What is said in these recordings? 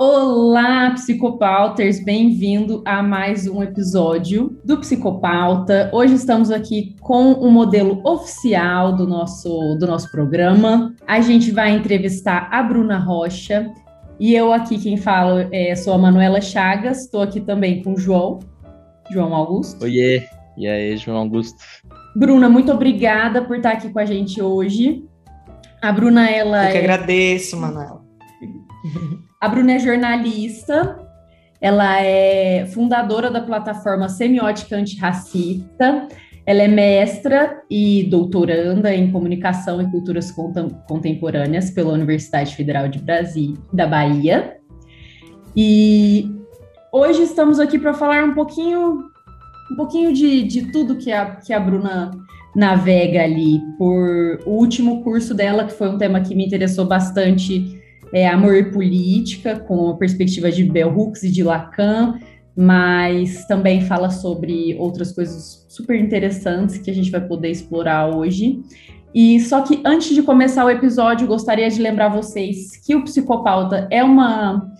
Olá, psicopauters, bem-vindo a mais um episódio do Psicopauta. Hoje estamos aqui com o modelo oficial do nosso, do nosso programa. A gente vai entrevistar a Bruna Rocha e eu aqui quem falo é, sou a Manuela Chagas. Estou aqui também com o João, João Augusto. Oiê, e aí, João Augusto? Bruna, muito obrigada por estar aqui com a gente hoje. A Bruna, ela. Eu que é... agradeço, Manuela. A Bruna é jornalista, ela é fundadora da plataforma Semiótica Antirracista, ela é mestra e doutoranda em Comunicação e Culturas Contemporâneas pela Universidade Federal de Brasília, da Bahia. E hoje estamos aqui para falar um pouquinho, um pouquinho de, de tudo que a, que a Bruna navega ali por o último curso dela, que foi um tema que me interessou bastante é, Amor e Política, com a perspectiva de Bell Hooks e de Lacan, mas também fala sobre outras coisas super interessantes que a gente vai poder explorar hoje. E só que antes de começar o episódio, gostaria de lembrar vocês que o Psicopauta é uma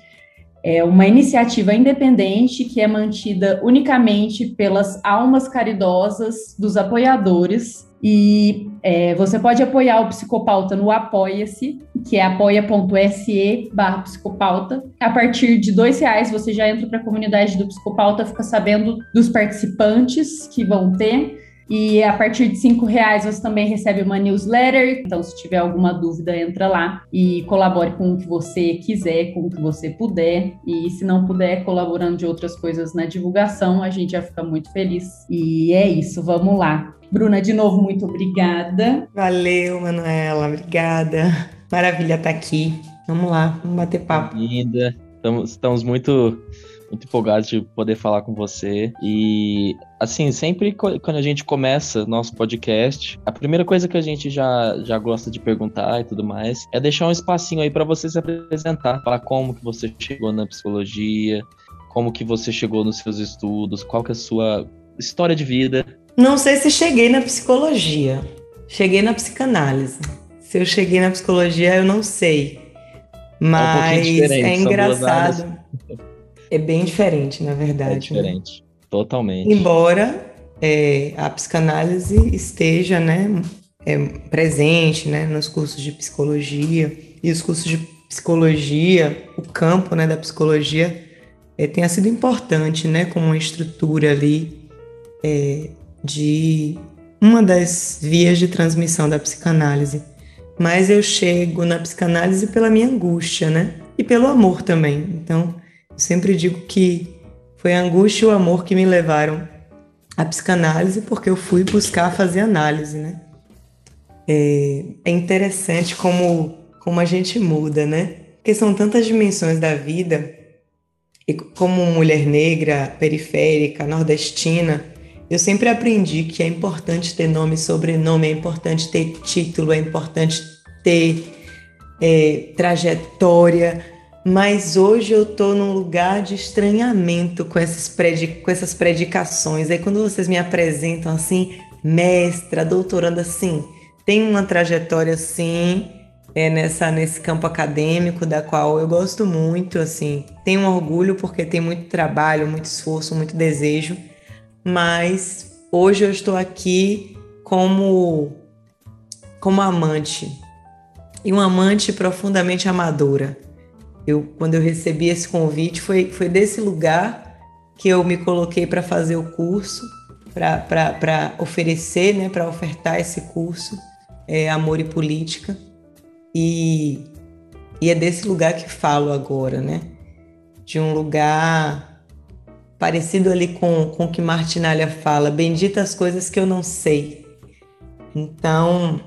é uma iniciativa independente que é mantida unicamente pelas almas caridosas dos apoiadores e é, você pode apoiar o Psicopauta no Apoia-se, que é apoia.se barra psicopauta. A partir de dois reais você já entra para a comunidade do Psicopauta, fica sabendo dos participantes que vão ter. E a partir de cinco reais você também recebe uma newsletter. Então, se tiver alguma dúvida, entra lá e colabore com o que você quiser, com o que você puder. E se não puder, colaborando de outras coisas na divulgação, a gente já fica muito feliz. E é isso, vamos lá. Bruna, de novo, muito obrigada. Valeu, Manuela, obrigada. Maravilha estar tá aqui. Vamos lá, vamos bater papo. Linda. Estamos, estamos muito, muito empolgados de poder falar com você. E, assim, sempre quando a gente começa nosso podcast, a primeira coisa que a gente já, já gosta de perguntar e tudo mais é deixar um espacinho aí para você se apresentar, falar como que você chegou na psicologia, como que você chegou nos seus estudos, qual que é a sua história de vida. Não sei se cheguei na psicologia. Cheguei na psicanálise. Se eu cheguei na psicologia, eu não sei. Mas é, um é engraçado. É bem diferente, na verdade. É diferente. Né? Totalmente. Embora é, a psicanálise esteja né, é, presente né, nos cursos de psicologia e os cursos de psicologia, o campo né, da psicologia é, tenha sido importante né, como uma estrutura ali é, de uma das vias de transmissão da psicanálise. Mas eu chego na psicanálise pela minha angústia, né? E pelo amor também. Então, sempre digo que foi a angústia e o amor que me levaram à psicanálise, porque eu fui buscar fazer análise, né? É, é interessante como, como a gente muda, né? Porque são tantas dimensões da vida, e como mulher negra, periférica, nordestina, eu sempre aprendi que é importante ter nome e sobrenome, é importante ter título, é importante ter é, trajetória, mas hoje eu estou num lugar de estranhamento com essas, com essas predicações. Aí quando vocês me apresentam assim, mestra, doutoranda, assim, tem uma trajetória assim, é nessa nesse campo acadêmico da qual eu gosto muito, assim, tenho orgulho porque tem muito trabalho, muito esforço, muito desejo mas hoje eu estou aqui como como amante e uma amante profundamente amadora. Eu quando eu recebi esse convite foi foi desse lugar que eu me coloquei para fazer o curso, para oferecer, né, para ofertar esse curso, é, Amor e Política. E, e é desse lugar que falo agora, né? De um lugar parecido ali com, com o que Martinalha fala, benditas coisas que eu não sei. Então,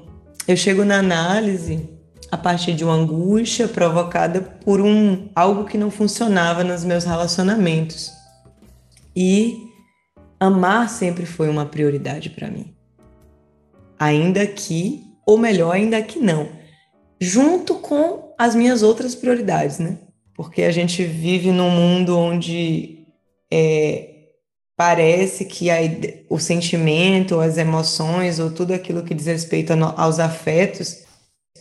eu chego na análise a partir de uma angústia provocada por um algo que não funcionava nos meus relacionamentos. E amar sempre foi uma prioridade para mim. Ainda que, ou melhor, ainda que não, junto com as minhas outras prioridades, né? Porque a gente vive num mundo onde é, parece que a, o sentimento, as emoções ou tudo aquilo que diz respeito aos afetos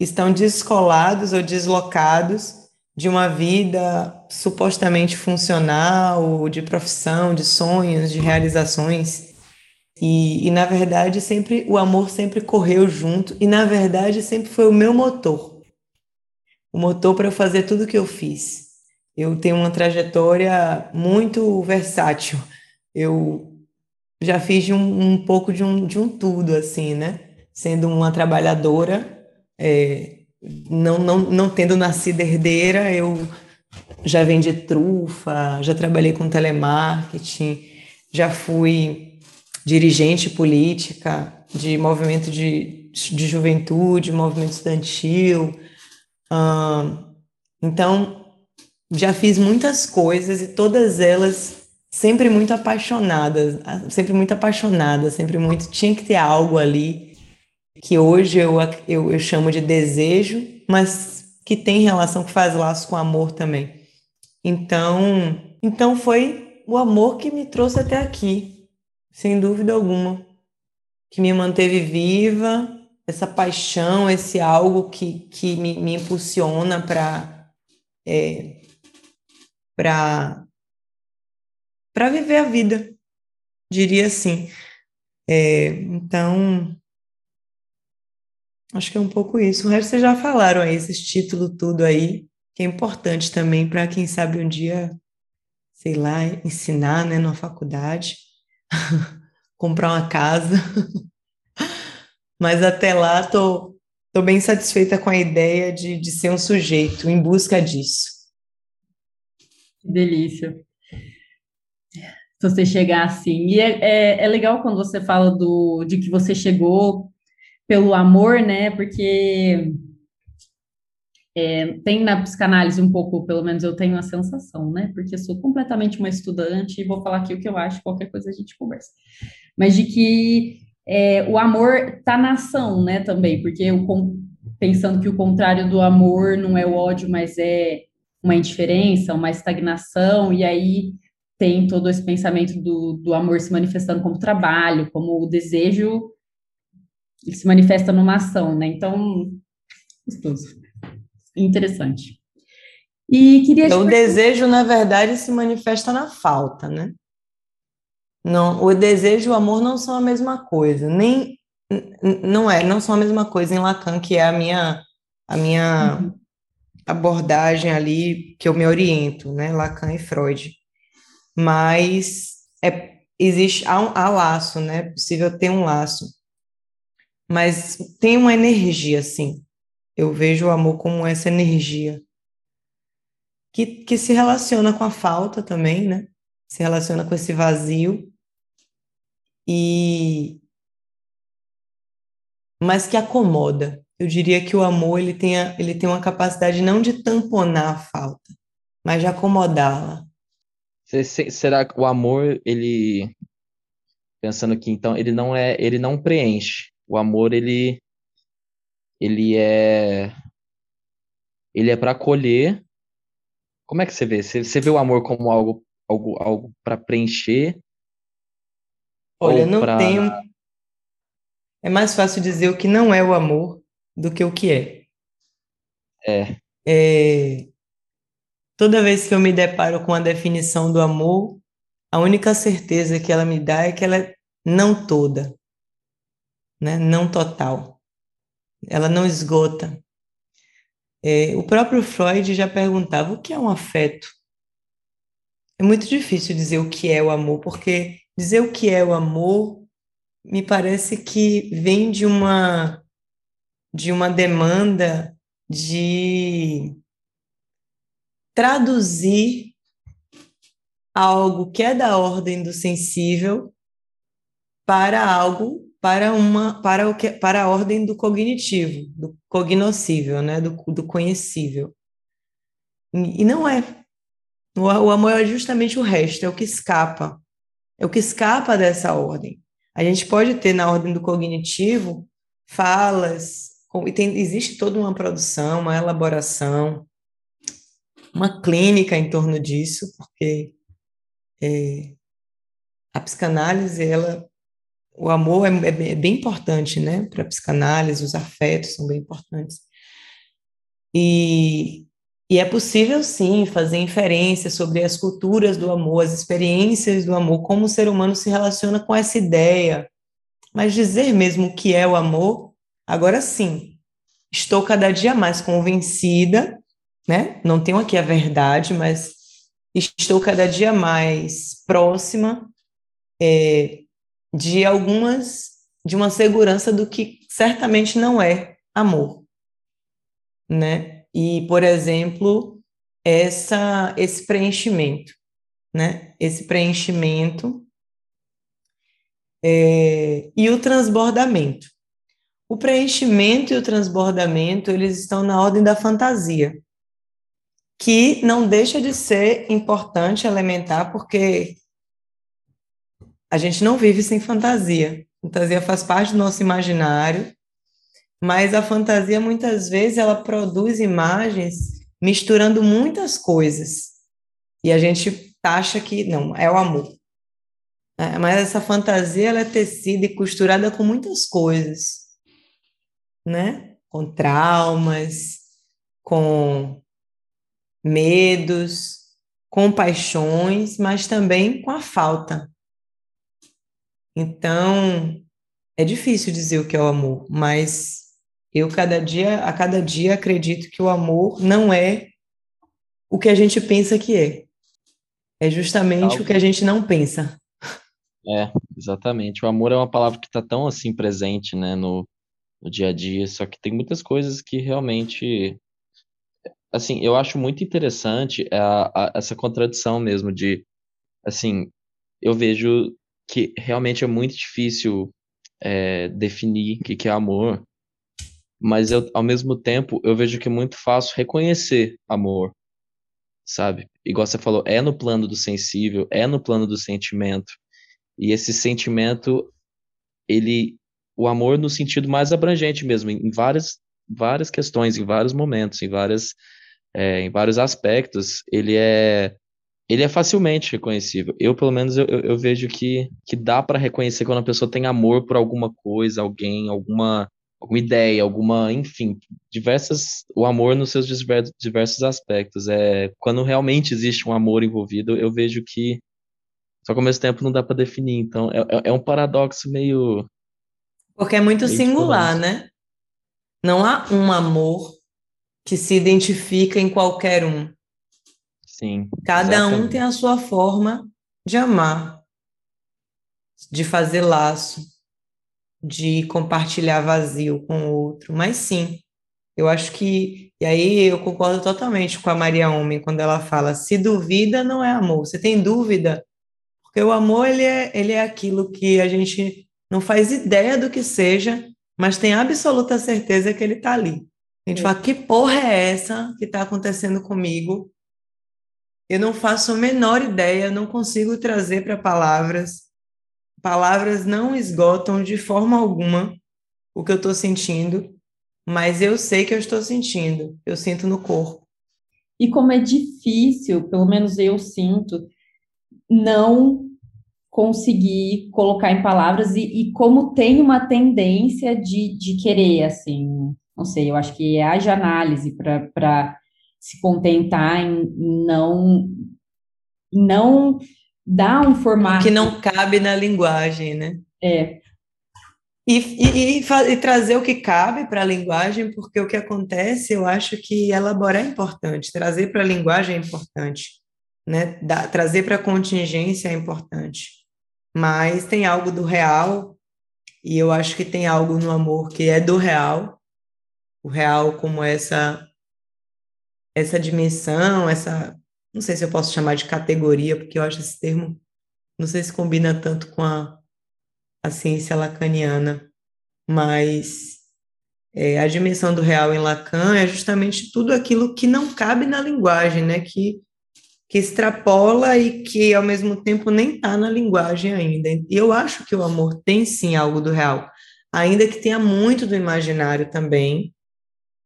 estão descolados ou deslocados de uma vida supostamente funcional, de profissão, de sonhos, de realizações. E, e, na verdade sempre o amor sempre correu junto e na verdade sempre foi o meu motor. O motor para eu fazer tudo que eu fiz. Eu tenho uma trajetória muito versátil. Eu já fiz um, um pouco de um, de um tudo assim né? Sendo uma trabalhadora é, não, não, não tendo nascido herdeira eu já vendi trufa já trabalhei com telemarketing já fui dirigente política, de movimento de, de juventude, movimento estudantil. então, já fiz muitas coisas e todas elas sempre muito apaixonadas, sempre muito apaixonada, sempre muito. Tinha que ter algo ali que hoje eu, eu, eu chamo de desejo, mas que tem relação, que faz laço com amor também. Então, então foi o amor que me trouxe até aqui sem dúvida alguma, que me manteve viva, essa paixão, esse algo que, que me, me impulsiona para é, para para viver a vida, diria assim. É, então, acho que é um pouco isso. O resto vocês já falaram aí, esses títulos tudo aí, que é importante também para quem sabe um dia, sei lá, ensinar, né, na faculdade. comprar uma casa. Mas até lá tô, tô bem satisfeita com a ideia de, de ser um sujeito em busca disso. Que delícia. Se você chegar assim. E é, é, é legal quando você fala do, de que você chegou pelo amor, né? Porque é, tem na psicanálise um pouco, pelo menos eu tenho a sensação, né? Porque sou completamente uma estudante e vou falar aqui o que eu acho, qualquer coisa a gente conversa. Mas de que é, o amor está na ação, né? Também, porque eu, pensando que o contrário do amor não é o ódio, mas é uma indiferença, uma estagnação, e aí tem todo esse pensamento do, do amor se manifestando como trabalho, como o desejo ele se manifesta numa ação, né? Então, gostoso interessante. E queria então, o desejo, na verdade, se manifesta na falta, né? Não, o desejo e o amor não são a mesma coisa, nem não é, não são a mesma coisa em Lacan, que é a minha a minha uhum. abordagem ali que eu me oriento, né? Lacan e Freud. Mas é existe há, um, há laço, né? É possível ter um laço. Mas tem uma energia assim. Eu vejo o amor como essa energia que, que se relaciona com a falta também, né? Se relaciona com esse vazio e mas que acomoda. Eu diria que o amor ele tem, ele tem uma capacidade não de tamponar a falta, mas de acomodá-la. Será que o amor ele pensando aqui então ele não é ele não preenche. O amor ele ele é ele é para acolher. Como é que você vê? Você, você vê o amor como algo algo algo para preencher? Olha, não pra... tenho É mais fácil dizer o que não é o amor do que o que é. É. é... Toda vez que eu me deparo com a definição do amor, a única certeza que ela me dá é que ela é não toda, né? não total ela não esgota. É, o próprio Freud já perguntava o que é um afeto. É muito difícil dizer o que é o amor, porque dizer o que é o amor me parece que vem de uma de uma demanda de traduzir algo que é da ordem do sensível para algo para uma para o que para a ordem do cognitivo, do cognoscível, né, do, do conhecível. E, não é. O, o amor é justamente o resto, é o que escapa. É o que escapa dessa ordem. A gente pode ter na ordem do cognitivo falas, e tem, existe toda uma produção, uma elaboração, uma clínica em torno disso, porque é, a psicanálise ela o amor é, é, é bem importante, né, para a psicanálise, os afetos são bem importantes. E, E é possível, sim, fazer inferência sobre as culturas do amor, as experiências do amor, como o ser humano se relaciona com essa ideia. Mas dizer mesmo o que é o amor, agora sim, estou cada dia mais convencida, né? Não tenho aqui a verdade, mas estou cada dia mais próxima é, de algumas, de uma segurança do que certamente não é amor, né? e, por exemplo, essa, esse preenchimento, né? Esse preenchimento é, e o transbordamento. O preenchimento e o transbordamento, eles estão na ordem da fantasia, que não deixa de ser importante, elementar, porque a gente não vive sem fantasia. Fantasia faz parte do nosso imaginário, mas a fantasia muitas vezes ela produz imagens misturando muitas coisas. E a gente acha que não é o amor. É, mas essa fantasia ela é tecida e costurada com muitas coisas né? Com traumas com medos com paixões mas também com a falta então é difícil dizer o que é o amor mas eu cada dia, a cada dia acredito que o amor não é o que a gente pensa que é. É justamente Algo... o que a gente não pensa. É, exatamente. O amor é uma palavra que está tão assim presente, né, no, no dia a dia, só que tem muitas coisas que realmente assim, eu acho muito interessante a, a, essa contradição mesmo de, assim, eu vejo que realmente é muito difícil é, definir o que, que é amor, mas eu, ao mesmo tempo, eu vejo que é muito fácil reconhecer amor, sabe? Igual você falou, é no plano do sensível, é no plano do sentimento. E esse sentimento, ele, o amor no sentido mais abrangente mesmo, em várias, várias questões, em vários momentos, em várias, é, em vários aspectos, ele é, ele é facilmente reconhecível. Eu, pelo menos, eu, eu vejo que, que dá para reconhecer quando a pessoa tem amor por alguma coisa, alguém, alguma alguma ideia, alguma, enfim, diversas, o amor nos seus diversos aspectos. É, quando realmente existe um amor envolvido, eu vejo que só que ao mesmo tempo não dá para definir. Então é, é, é um paradoxo meio porque é muito singular, né? Não há um amor que se identifica em qualquer um. Sim. Cada exatamente. um tem a sua forma de amar, de fazer laço, de compartilhar vazio com o outro, mas sim, eu acho que, e aí eu concordo totalmente com a Maria Homem quando ela fala, se duvida não é amor, você tem dúvida, porque o amor ele é, ele é aquilo que a gente não faz ideia do que seja, mas tem absoluta certeza que ele está ali. A gente é. fala, que porra é essa que está acontecendo comigo? Eu não faço a menor ideia, não consigo trazer para palavras, palavras não esgotam de forma alguma o que eu estou sentindo, mas eu sei que eu estou sentindo, eu sinto no corpo. E como é difícil, pelo menos eu sinto, não conseguir colocar em palavras e, e como tem uma tendência de, de querer, assim, não sei, eu acho que é haja análise para se contentar em não não dá um formato. Que não cabe na linguagem, né? É. E, e, e, e trazer o que cabe para a linguagem, porque o que acontece, eu acho que elaborar é importante, trazer para a linguagem é importante, né? Da, trazer para a contingência é importante. Mas tem algo do real, e eu acho que tem algo no amor que é do real, o real como essa essa dimensão, essa não sei se eu posso chamar de categoria, porque eu acho esse termo, não sei se combina tanto com a, a ciência lacaniana, mas é, a dimensão do real em Lacan é justamente tudo aquilo que não cabe na linguagem, né? Que, que extrapola e que ao mesmo tempo nem está na linguagem ainda. E eu acho que o amor tem sim algo do real, ainda que tenha muito do imaginário também,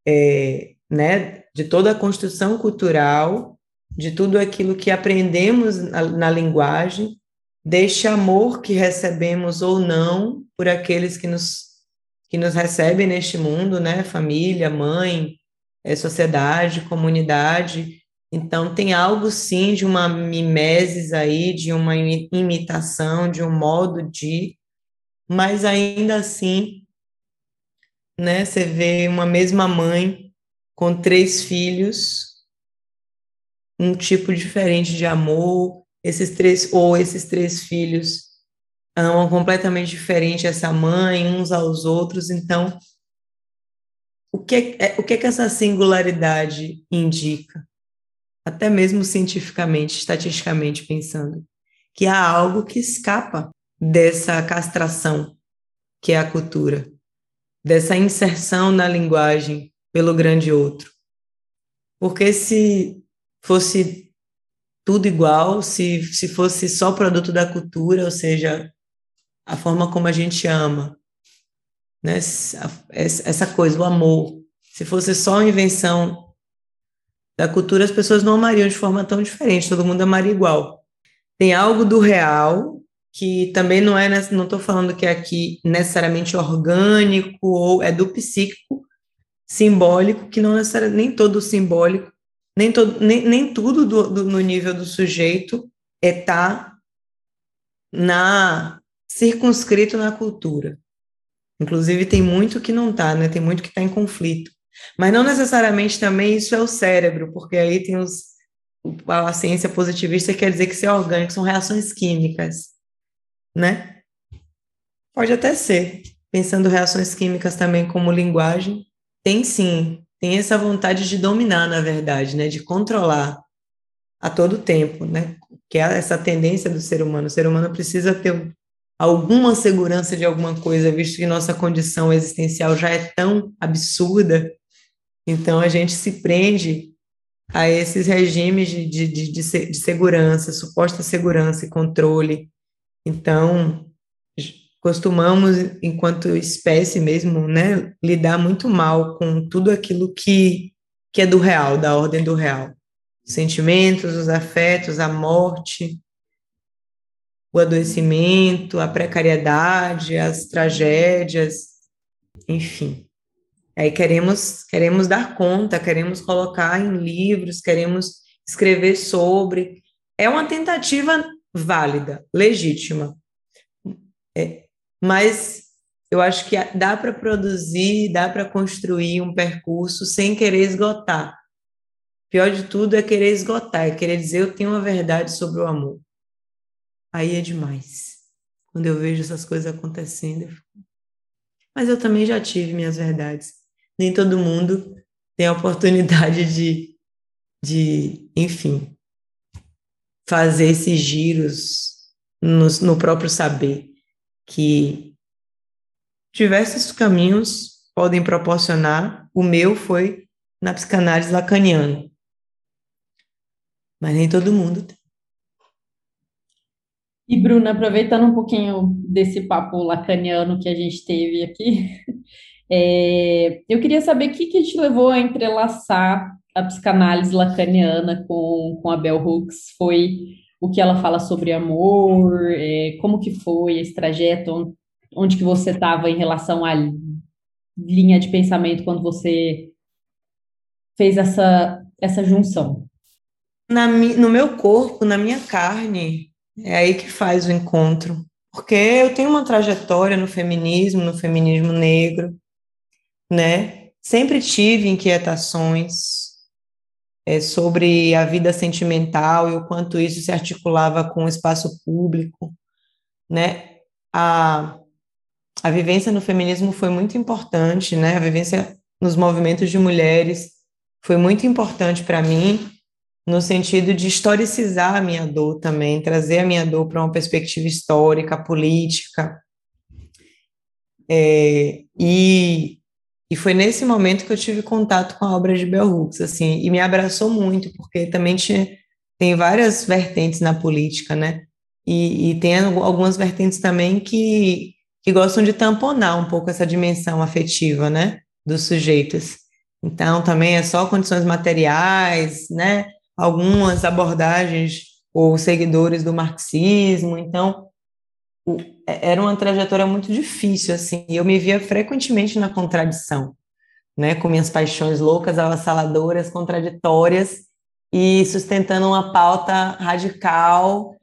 é, né? De toda a construção cultural de tudo aquilo que aprendemos na, na linguagem, deste amor que recebemos ou não por aqueles que nos, que nos recebem neste mundo, né? Família, mãe, é sociedade, comunidade. Então, tem algo sim de uma mimesis aí, de uma imitação, de um modo de, mas ainda assim, né, você vê uma mesma mãe com três filhos, um tipo diferente de amor, esses três, ou esses três filhos amam completamente diferente essa mãe, uns aos outros, então o que, é, o que, é que essa singularidade indica? Até mesmo cientificamente, estatisticamente pensando, que há algo que escapa dessa castração que é a cultura, dessa inserção na linguagem pelo grande outro. Porque se fosse tudo igual, se, se fosse só produto da cultura, ou seja, a forma como a gente ama, né? Essa coisa, o amor. Se fosse só invenção da cultura, as pessoas não amariam de forma tão diferente, todo mundo amaria igual. Tem algo do real que também não é, não estou falando que é aqui necessariamente orgânico ou é do psíquico, simbólico, que não necessariamente nem todo simbólico, nem, todo, nem, nem tudo do, do, no nível do sujeito é tá na circunscrito na cultura. Inclusive, tem muito que não está, né? Tem muito que está em conflito. Mas não necessariamente também isso é o cérebro, porque aí tem os, a ciência positivista quer dizer que isso é orgânico, são reações químicas, né? Pode até ser. Pensando reações químicas também como linguagem, tem sim, tem essa vontade de dominar, na verdade, né? De controlar a todo tempo, né? Que é essa tendência do ser humano. O ser humano precisa ter alguma segurança de alguma coisa, visto que nossa condição existencial já é tão absurda, então a gente se prende a esses regimes de, de, de, de, segurança, suposta segurança e controle. Então, costumamos, enquanto espécie mesmo, né, lidar muito mal com tudo aquilo que, que é do real, da ordem do real. Os sentimentos, os afetos, a morte, o adoecimento, a precariedade, as tragédias, enfim. Aí queremos queremos dar conta, queremos colocar em livros, queremos escrever sobre. É uma tentativa válida, legítima. É, mas eu acho que dá para produzir, dá para construir um percurso sem querer esgotar. Pior de tudo é querer esgotar, é querer dizer eu tenho uma verdade sobre o amor aí é demais. Quando eu vejo essas coisas acontecendo, eu fico... mas eu também já tive minhas verdades. Nem todo mundo tem a oportunidade de, de enfim, fazer esses giros no, no próprio saber, que diversos caminhos podem proporcionar. O meu foi na psicanálise lacaniana. Mas nem todo mundo tem. E, Bruna, aproveitando um pouquinho desse papo lacaniano que a gente teve aqui, é, eu queria saber o que, que te levou a entrelaçar a psicanálise lacaniana com, com a Bell Hooks. Foi o que ela fala sobre amor, é, como que foi esse trajeto, onde, que você estava em relação à linha de pensamento quando você fez essa, essa junção? Na, no meu corpo, na minha carne, é aí que faz o encontro. Porque eu tenho uma trajetória no feminismo, no feminismo negro, né? Sempre tive inquietações é, sobre a vida sentimental e o quanto isso se articulava com o espaço público, né? A, a vivência no feminismo foi muito importante, né? A vivência nos movimentos de mulheres foi muito importante para mim no sentido de historicizar a minha dor também, trazer a minha dor para uma perspectiva histórica, política. É, e, e foi nesse momento que eu tive contato com a obra de Bell Hooks, assim, e me abraçou muito, porque também tinha, tem várias vertentes na política, né? E, e tem algumas vertentes também que, que gostam de tamponar um pouco essa dimensão afetiva, né? Dos sujeitos. Então, também é só condições materiais, né? algumas abordagens ou seguidores do marxismo, então era uma trajetória muito difícil, assim, eu me via frequentemente na contradição, né, com minhas paixões loucas, avassaladoras, contraditórias e sustentando uma pauta radical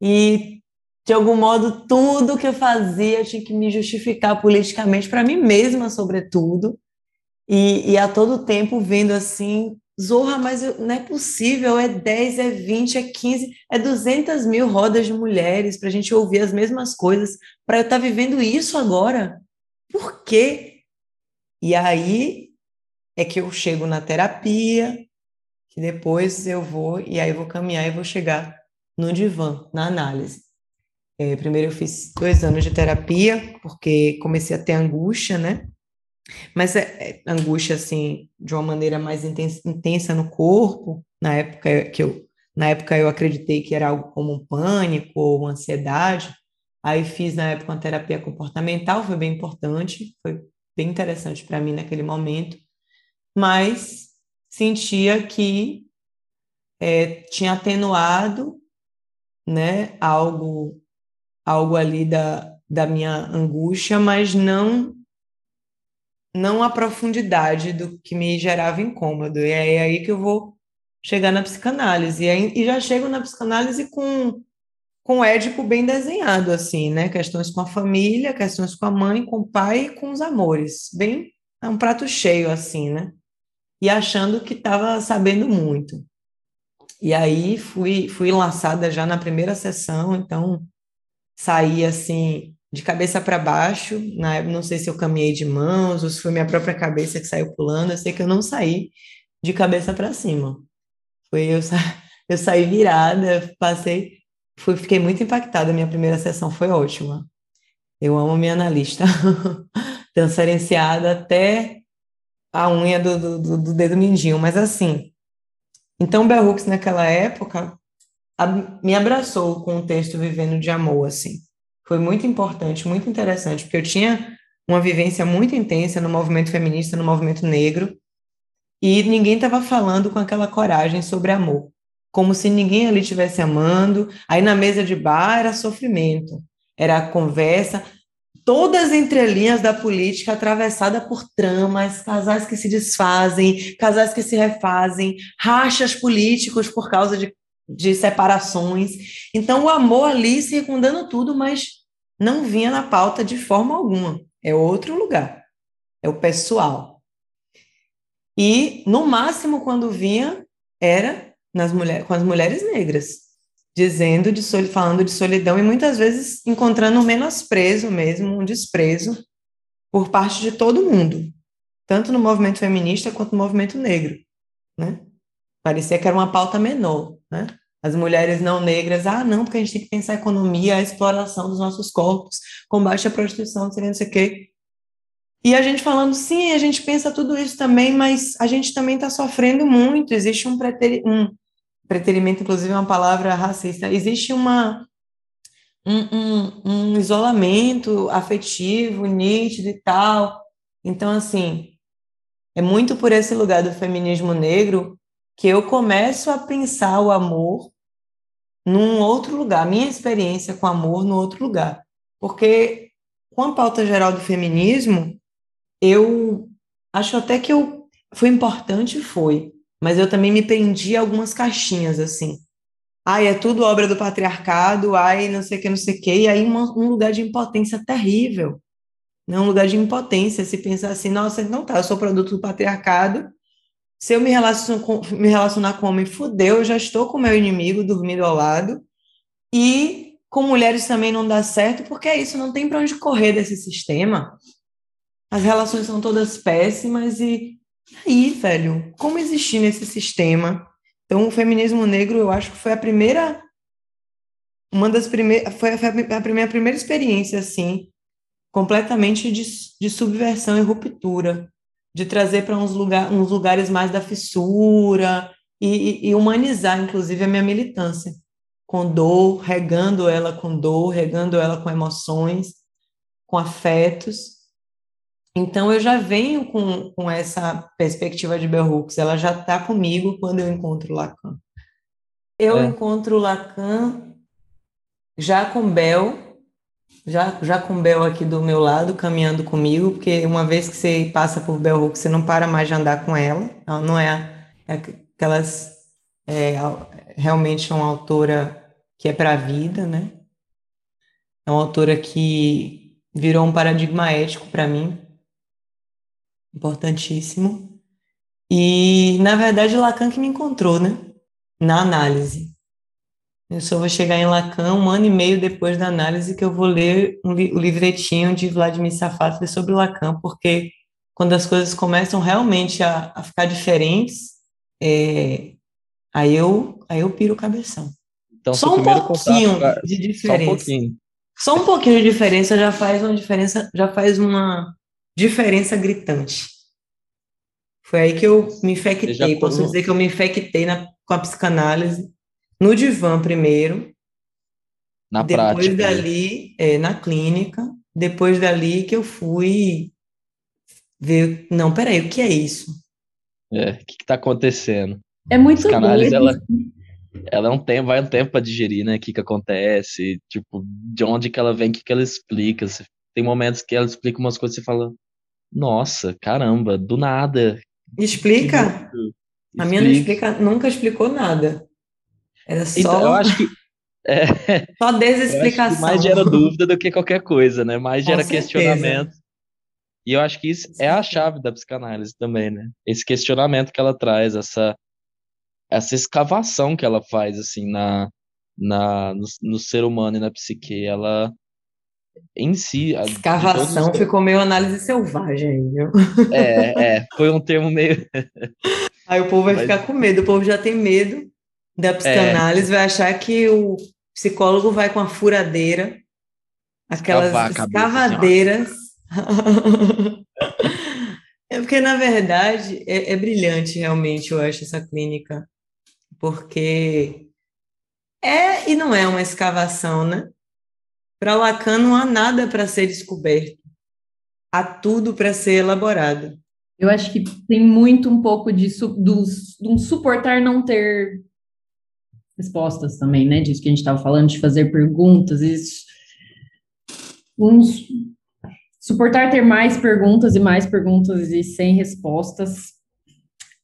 e de algum modo tudo que eu fazia tinha que me justificar politicamente para mim mesma, sobretudo, e, e a todo tempo vendo assim Zorra, mas não é possível, é 10, é 20, é 15, é 200 mil rodas de mulheres para a gente ouvir as mesmas coisas, para eu estar tá vivendo isso agora. Por quê? E aí é que eu chego na terapia, que depois eu vou, e aí eu vou caminhar e vou chegar no divã, na análise. É, primeiro eu fiz dois anos de terapia, porque comecei a ter angústia, né? Mas é, é angústia, assim, de uma maneira mais intensa, intensa no corpo, na época que eu, na época eu acreditei que era algo como um pânico ou uma ansiedade, aí fiz na época uma terapia comportamental, foi bem importante, foi bem interessante para mim naquele momento, mas sentia que é, tinha atenuado, né, algo, algo ali da, da minha angústia, mas não não a profundidade do que me gerava incômodo. E é aí que eu vou chegar na psicanálise. E, aí, e já chego na psicanálise com, com o Édipo bem desenhado, assim, né? Questões com a família, questões com a mãe, com o pai e com os amores. Bem, é um prato cheio, assim, né? E achando que estava sabendo muito. E aí fui, fui lançada já na primeira sessão, então saí assim de cabeça para baixo. Na época, não sei se eu caminhei de mãos ou se foi minha própria cabeça que saiu pulando. Eu sei que eu não saí de cabeça para cima. Foi eu, sa eu saí virada, passei, fui, fiquei muito impactada. Minha primeira sessão foi ótima. Eu amo minha analista, transferenciada até a unha do, do, do dedo mindinho, mas assim. Então, Bell Hooks, naquela época, a, me abraçou com o texto Vivendo de Amor, assim foi muito importante, muito interessante, porque eu tinha uma vivência muito intensa no movimento feminista, no movimento negro, e ninguém estava falando com aquela coragem sobre amor, como se ninguém ali estivesse amando. Aí na mesa de bar era sofrimento, era conversa, todas as entrelinhas da política atravessada por tramas, casais que se desfazem, casais que se refazem, rachas políticos por causa de, de separações. Então o amor ali circundando tudo, mas não vinha na pauta de forma alguma. É outro lugar. É o pessoal. E, no máximo, quando vinha, era nas mulheres, com as mulheres negras, dizendo de falando de solidão e muitas vezes encontrando um menosprezo mesmo, um desprezo por parte de todo mundo, tanto no movimento feminista quanto no movimento negro, né? Parecia que era uma pauta menor, né? As mulheres não negras, ah, não, porque a gente tem que pensar a economia, a exploração dos nossos corpos, combate à prostituição, não sei, não sei o quê. E a gente falando, sim, a gente pensa tudo isso também, mas a gente também está sofrendo muito. Existe um, preteri um preterimento, inclusive é uma palavra racista, existe uma, um, um, um isolamento afetivo, nítido e tal. Então, assim, é muito por esse lugar do feminismo negro que eu começo a pensar o amor num outro lugar, minha experiência com amor num outro lugar. Porque com a pauta geral do feminismo, eu acho até que eu foi importante, foi, mas eu também me prendi a algumas caixinhas assim. Ai, é tudo obra do patriarcado, ai, não sei o que, não sei o que, e aí um, um lugar de impotência terrível. Né? Um lugar de impotência, se pensar assim, nossa, não tá, eu sou produto do patriarcado, se eu me, relaciono com, me relacionar com homem, fudeu, eu já estou com meu inimigo dormindo ao lado. E com mulheres também não dá certo, porque é isso, não tem para onde correr desse sistema. As relações são todas péssimas e aí, velho, como existir nesse sistema? Então, o feminismo negro, eu acho que foi a primeira uma das primeiras foi a primeira, a primeira experiência assim, completamente de, de subversão e ruptura de trazer para uns, lugar, uns lugares mais da fissura e, e, humanizar, inclusive, a minha militância, com dor, regando ela com dor, regando ela com emoções, com afetos. Então, eu já venho com, com essa perspectiva de Bell Hooks, ela já está comigo quando eu encontro Lacan. Eu é. encontro Lacan já com Bell, já, já com Bel aqui do meu lado, caminhando comigo, porque uma vez que você passa por Bel Hooks, você não para mais de andar com ela. Ela não é, é aquelas. É, realmente é uma autora que é para a vida, né? É uma autora que virou um paradigma ético para mim, importantíssimo. E, na verdade, Lacan que me encontrou, né? Na análise. Eu só vou chegar em Lacan um ano e meio depois da análise que eu vou ler um li o livretinho de Vladimir Safatli sobre Lacan, porque quando as coisas começam realmente a, a ficar diferentes, é, aí, eu, aí eu piro o cabeção. Então, só um pouquinho contato, de diferença. Só um pouquinho. Só um pouquinho de diferença já faz uma diferença, já faz uma diferença gritante. Foi aí que eu me infectei. Posso dizer que eu me infectei na, com a psicanálise no divã primeiro. Na depois prática. Depois né? dali, é, na clínica. Depois dali que eu fui ver. Não, peraí, o que é isso? É, o que está acontecendo? É muito Psicanálise, ela, ela é um tempo, vai um tempo para digerir, né? O que, que acontece, tipo, de onde que ela vem, o que, que ela explica. Tem momentos que ela explica umas coisas e você fala, nossa, caramba, do nada. Explica? A minha não explica, nunca explicou nada. Era só. Então, eu acho que. É, só desexplicação. mais gera dúvida do que qualquer coisa, né? Mais gera questionamento. E eu acho que isso é a chave da psicanálise também, né? Esse questionamento que ela traz, essa, essa escavação que ela faz, assim, na, na, no, no ser humano e na psique. Ela, em si. Escavação ficou meio análise selvagem, viu? É, é, foi um termo meio. Aí o povo vai Mas... ficar com medo, o povo já tem medo da psicanálise é. vai achar que o psicólogo vai com a furadeira, aquelas assim, escavadeiras. é porque, na verdade, é, é brilhante realmente, eu acho, essa clínica. Porque é e não é uma escavação, né? Para Lacan não há nada para ser descoberto. Há tudo para ser elaborado. Eu acho que tem muito um pouco de, do, de um suportar não ter respostas também, né? Disso que a gente estava falando, de fazer perguntas, isso. Suportar ter mais perguntas e mais perguntas e sem respostas.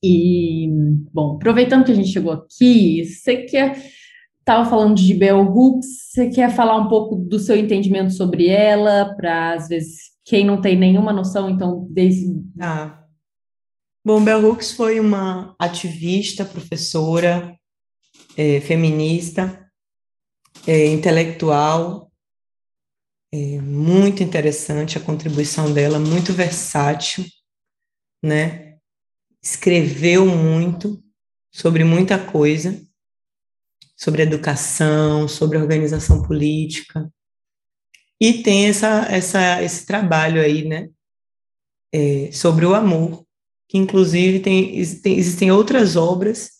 E, bom, aproveitando que a gente chegou aqui, você quer. Estava falando de Bell Hooks, você quer falar um pouco do seu entendimento sobre ela, para às vezes quem não tem nenhuma noção, então, desde. Ah. Bom, Bell Hooks foi uma ativista, professora, é, feminista, é, intelectual, é, muito interessante a contribuição dela, muito versátil, né? Escreveu muito sobre muita coisa, sobre educação, sobre organização política, e tem essa, essa, esse trabalho aí, né? É, sobre o amor, que inclusive tem, tem, existem outras obras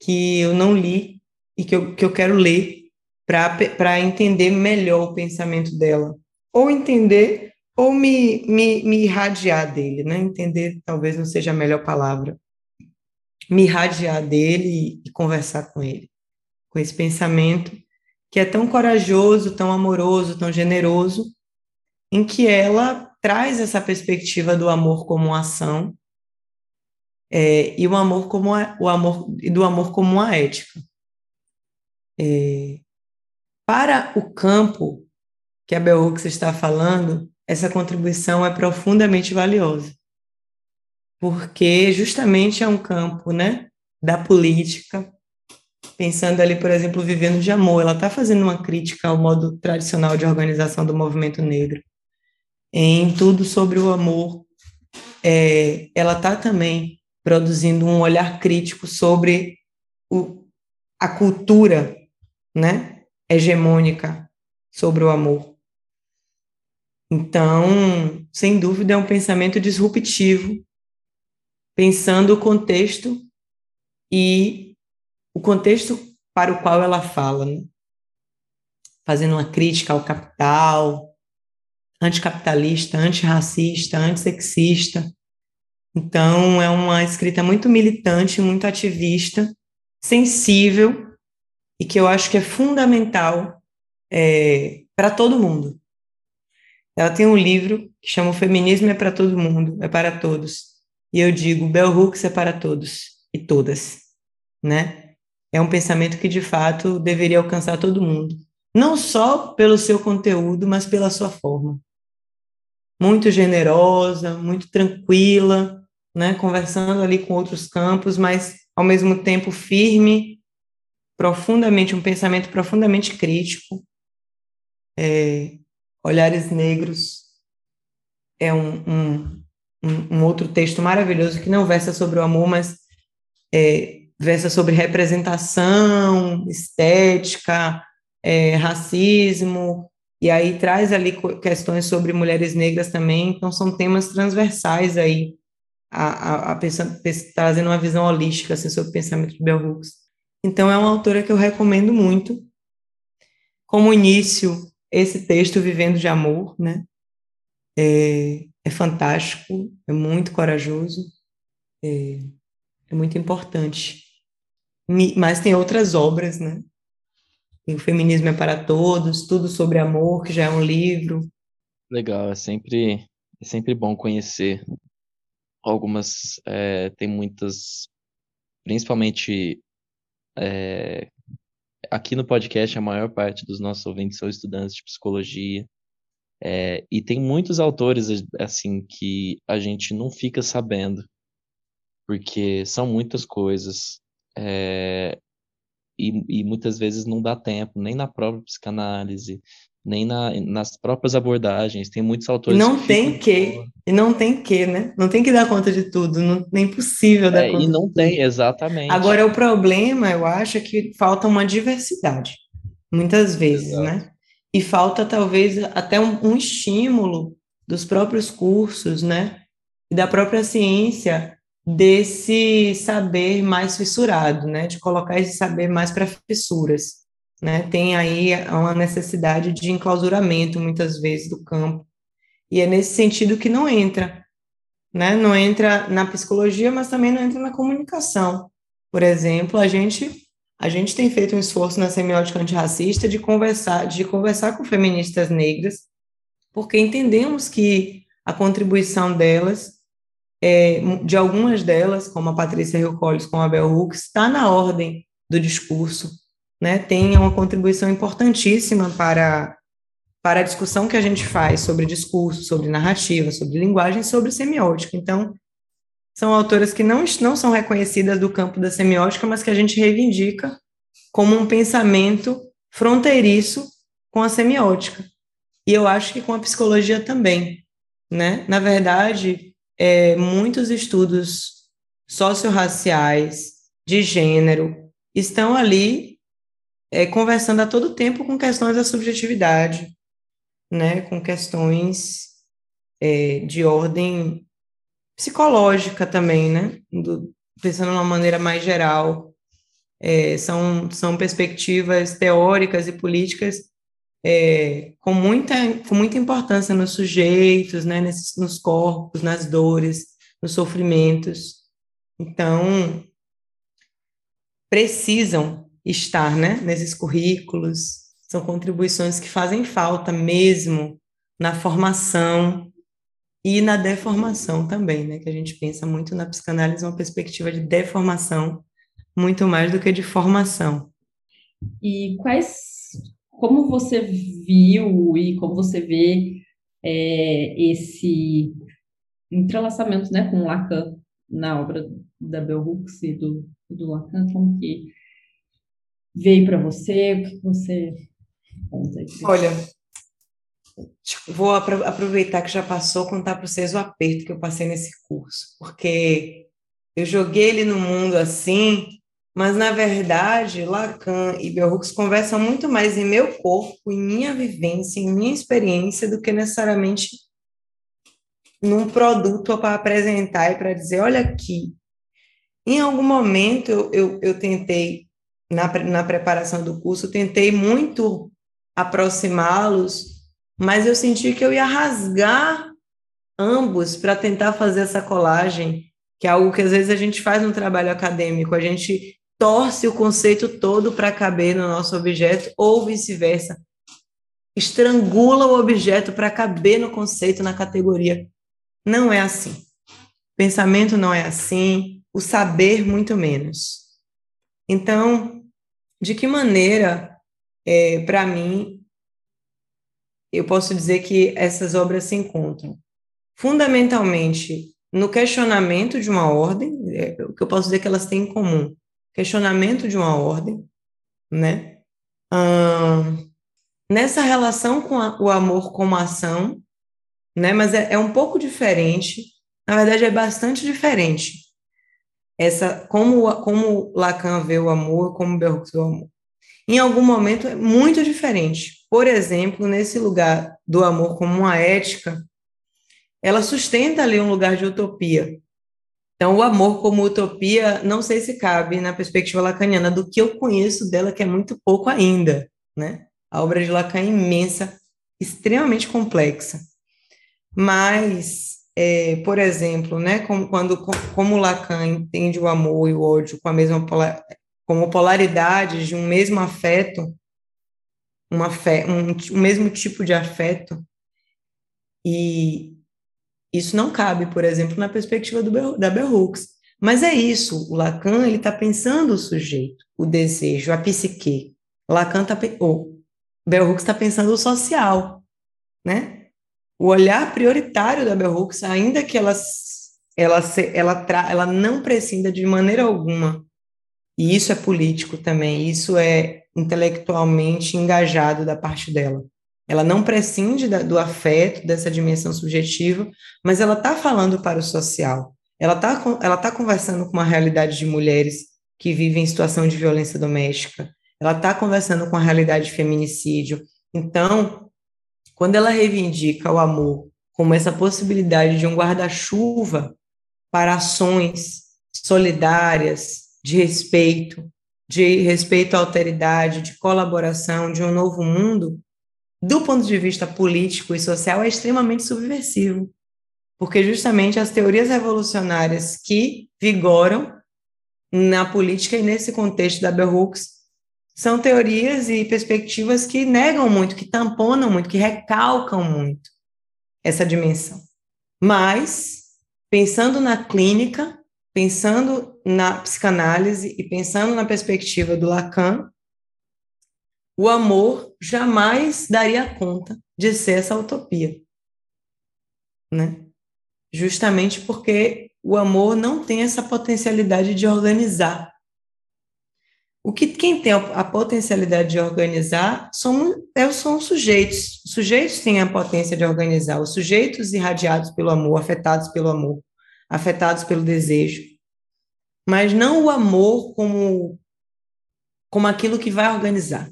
que eu não li e que eu, que eu quero ler para entender melhor o pensamento dela. Ou entender, ou me, me, me irradiar dele, né? Entender talvez não seja a melhor palavra. Me irradiar dele e, conversar com ele, com esse pensamento que é tão corajoso, tão amoroso, tão generoso, em que ela traz essa perspectiva do amor como ação é, e o amor como a, o amor do amor como uma ética. É, para o campo que a Bell Hooks está falando, essa contribuição é profundamente valiosa, porque justamente é um campo, né, da política, pensando ali, por exemplo, vivendo de amor. Ela está fazendo uma crítica ao modo tradicional de organização do movimento negro, em tudo sobre o amor. É, ela está também produzindo um olhar crítico sobre o, a cultura né, hegemônica sobre o amor. Então, sem dúvida, é um pensamento disruptivo, pensando o contexto e o contexto para o qual ela fala, né? fazendo uma crítica ao capital, anticapitalista, antirracista, antissexista, então, é uma escrita muito militante, muito ativista, sensível e que eu acho que é fundamental é, para todo mundo. Ela tem um livro que chama O Feminismo é para todo mundo, é para todos. E eu digo, Bell Hooks é para todos e todas, né? É um pensamento que de fato deveria alcançar todo mundo, não só pelo seu conteúdo, mas pela sua forma. Muito generosa, muito tranquila, né? Conversando ali com outros campos, mas ao mesmo tempo firme, profundamente um pensamento profundamente crítico. É, Olhares Negros é um, um, um, outro texto maravilhoso que não versa sobre o amor, mas é, versa sobre representação, estética, é, racismo, e aí traz ali questões sobre mulheres negras também, então são temas transversais aí, a, a, a pensa, trazendo uma visão holística assim, sobre o pensamento de Bell Hooks. Então é uma autora que eu recomendo muito. Como início, esse texto Vivendo de Amor, né? É, é fantástico, é muito corajoso, é, é muito importante. Mas tem outras obras, né? o Feminismo é para Todos, Tudo sobre Amor, que já é um livro. Legal, é sempre, é sempre bom conhecer algumas, é, tem muitas, principalmente é, aqui no podcast, a maior parte dos nossos ouvintes são estudantes de psicologia. É, e tem muitos autores, assim, que a gente não fica sabendo, porque são muitas coisas. E, e, muitas vezes não dá tempo, nem na própria psicanálise, nem na, nas próprias abordagens. Tem muitos autores. Não que tem que, e não tem que, né? Não tem que dar conta de tudo, não é impossível dar é, conta. E não tem, exatamente. Agora, o problema, eu acho, é que falta uma diversidade, muitas vezes, Exato. né? E falta, talvez, até um, um estímulo dos próprios cursos, né? E da própria ciência desse saber mais fissurado, né? De colocar esse saber mais para fissuras né? Tem aí uma necessidade de enclausuramento muitas vezes do campo. E é nesse sentido que não entra, né? Não entra na psicologia, mas também não entra na comunicação. Por exemplo, a gente a gente tem feito um esforço na semiótica antirracista de conversar, de conversar com feministas negras, porque entendemos que a contribuição delas, é, de algumas delas, como a Patrícia Hill Collins, como a Bell Hooks, está na ordem do discurso, né, tem uma contribuição importantíssima para, para a discussão que a gente faz sobre discurso, sobre narrativa, sobre linguagem, sobre semiótica. Então, são autoras que não, não são reconhecidas do campo da semiótica, mas que a gente reivindica como um pensamento fronteiriço com a semiótica. E eu acho que com a psicologia também. Né? Na verdade, é, muitos estudos socio-raciais, de gênero, estão ali é, conversando a todo tempo com questões da subjetividade, né, com questões é, de ordem psicológica também, né, do, pensando de uma maneira mais geral, é, são, são perspectivas teóricas e políticas é, com, muita, com muita importância nos sujeitos, né, nesses, nos corpos, nas dores, nos sofrimentos. Então, precisam estar né, nesses currículos. São contribuições que fazem falta mesmo na formação e na deformação também, né? Que a gente pensa muito na psicanálise uma perspectiva de deformação muito mais do que de formação. E quais, como você viu e como você vê é, esse entrelaçamento, né, com Lacan na obra da Bell Hooks e do, do Lacan, como que veio para você? O que você? Olha, vou aproveitar que já passou contar para vocês o aperto que eu passei nesse curso, porque eu joguei ele no mundo assim, mas na verdade Lacan e Hooks conversam muito mais em meu corpo, em minha vivência, em minha experiência, do que necessariamente num produto para apresentar e para dizer, olha aqui. Em algum momento eu, eu, eu tentei na, na preparação do curso, tentei muito aproximá-los, mas eu senti que eu ia rasgar ambos para tentar fazer essa colagem, que é algo que às vezes a gente faz no trabalho acadêmico, a gente torce o conceito todo para caber no nosso objeto, ou vice-versa. estrangula o objeto para caber no conceito, na categoria. Não é assim. Pensamento não é assim, o saber muito menos. Então, de que maneira, é, para mim, eu posso dizer que essas obras se encontram? Fundamentalmente no questionamento de uma ordem, é, o que eu posso dizer que elas têm em comum, questionamento de uma ordem, né? nessa relação com a, o amor como ação, né? Mas é, é, um pouco diferente, na verdade é bastante diferente. Essa, como, como Lacan vê o amor, como Berroux vê o amor. Em algum momento é muito diferente. Por exemplo, nesse lugar do amor como uma ética, ela sustenta ali um lugar de utopia. Então, o amor como utopia, não sei se cabe na perspectiva lacaniana, do que eu conheço dela, que é muito pouco ainda, né? A obra de Lacan é imensa, extremamente complexa. Mas, é, por exemplo, né, como, quando, como Lacan entende o amor e o ódio com a mesma como polaridades de um mesmo afeto, uma fé, um, um mesmo tipo de afeto, e isso não cabe, por exemplo, na perspectiva do, da Bell Hooks. Mas é isso, o Lacan ele está pensando o sujeito, o desejo, a psique. Lacan está, ou Bell Hooks está pensando o social, né? O olhar prioritário da Bell Hooks, ainda que ela ela ela, ela não prescinda de maneira alguma, e isso é político também, isso é intelectualmente engajado da parte dela ela não prescinde da, do afeto, dessa dimensão subjetiva, mas ela está falando para o social. Ela está ela tá conversando com uma realidade de mulheres que vivem em situação de violência doméstica. Ela está conversando com a realidade de feminicídio. Então, quando ela reivindica o amor como essa possibilidade de um guarda-chuva para ações solidárias, de respeito, de respeito à alteridade, de colaboração, de um novo mundo, do ponto de vista político e social, é extremamente subversivo, porque justamente as teorias revolucionárias que vigoram na política e nesse contexto da Bell Hooks são teorias e perspectivas que negam muito, que tamponam muito, que recalcam muito essa dimensão. Mas, pensando na clínica, pensando na psicanálise e pensando na perspectiva do Lacan, o amor jamais daria conta de ser essa utopia. Né? Justamente porque o amor não tem essa potencialidade de organizar. O que quem tem a potencialidade de organizar são, é, são os sujeitos. Os sujeitos têm a potência de organizar, os sujeitos irradiados pelo amor, afetados pelo amor, afetados pelo desejo. Mas não o amor como, como aquilo que vai organizar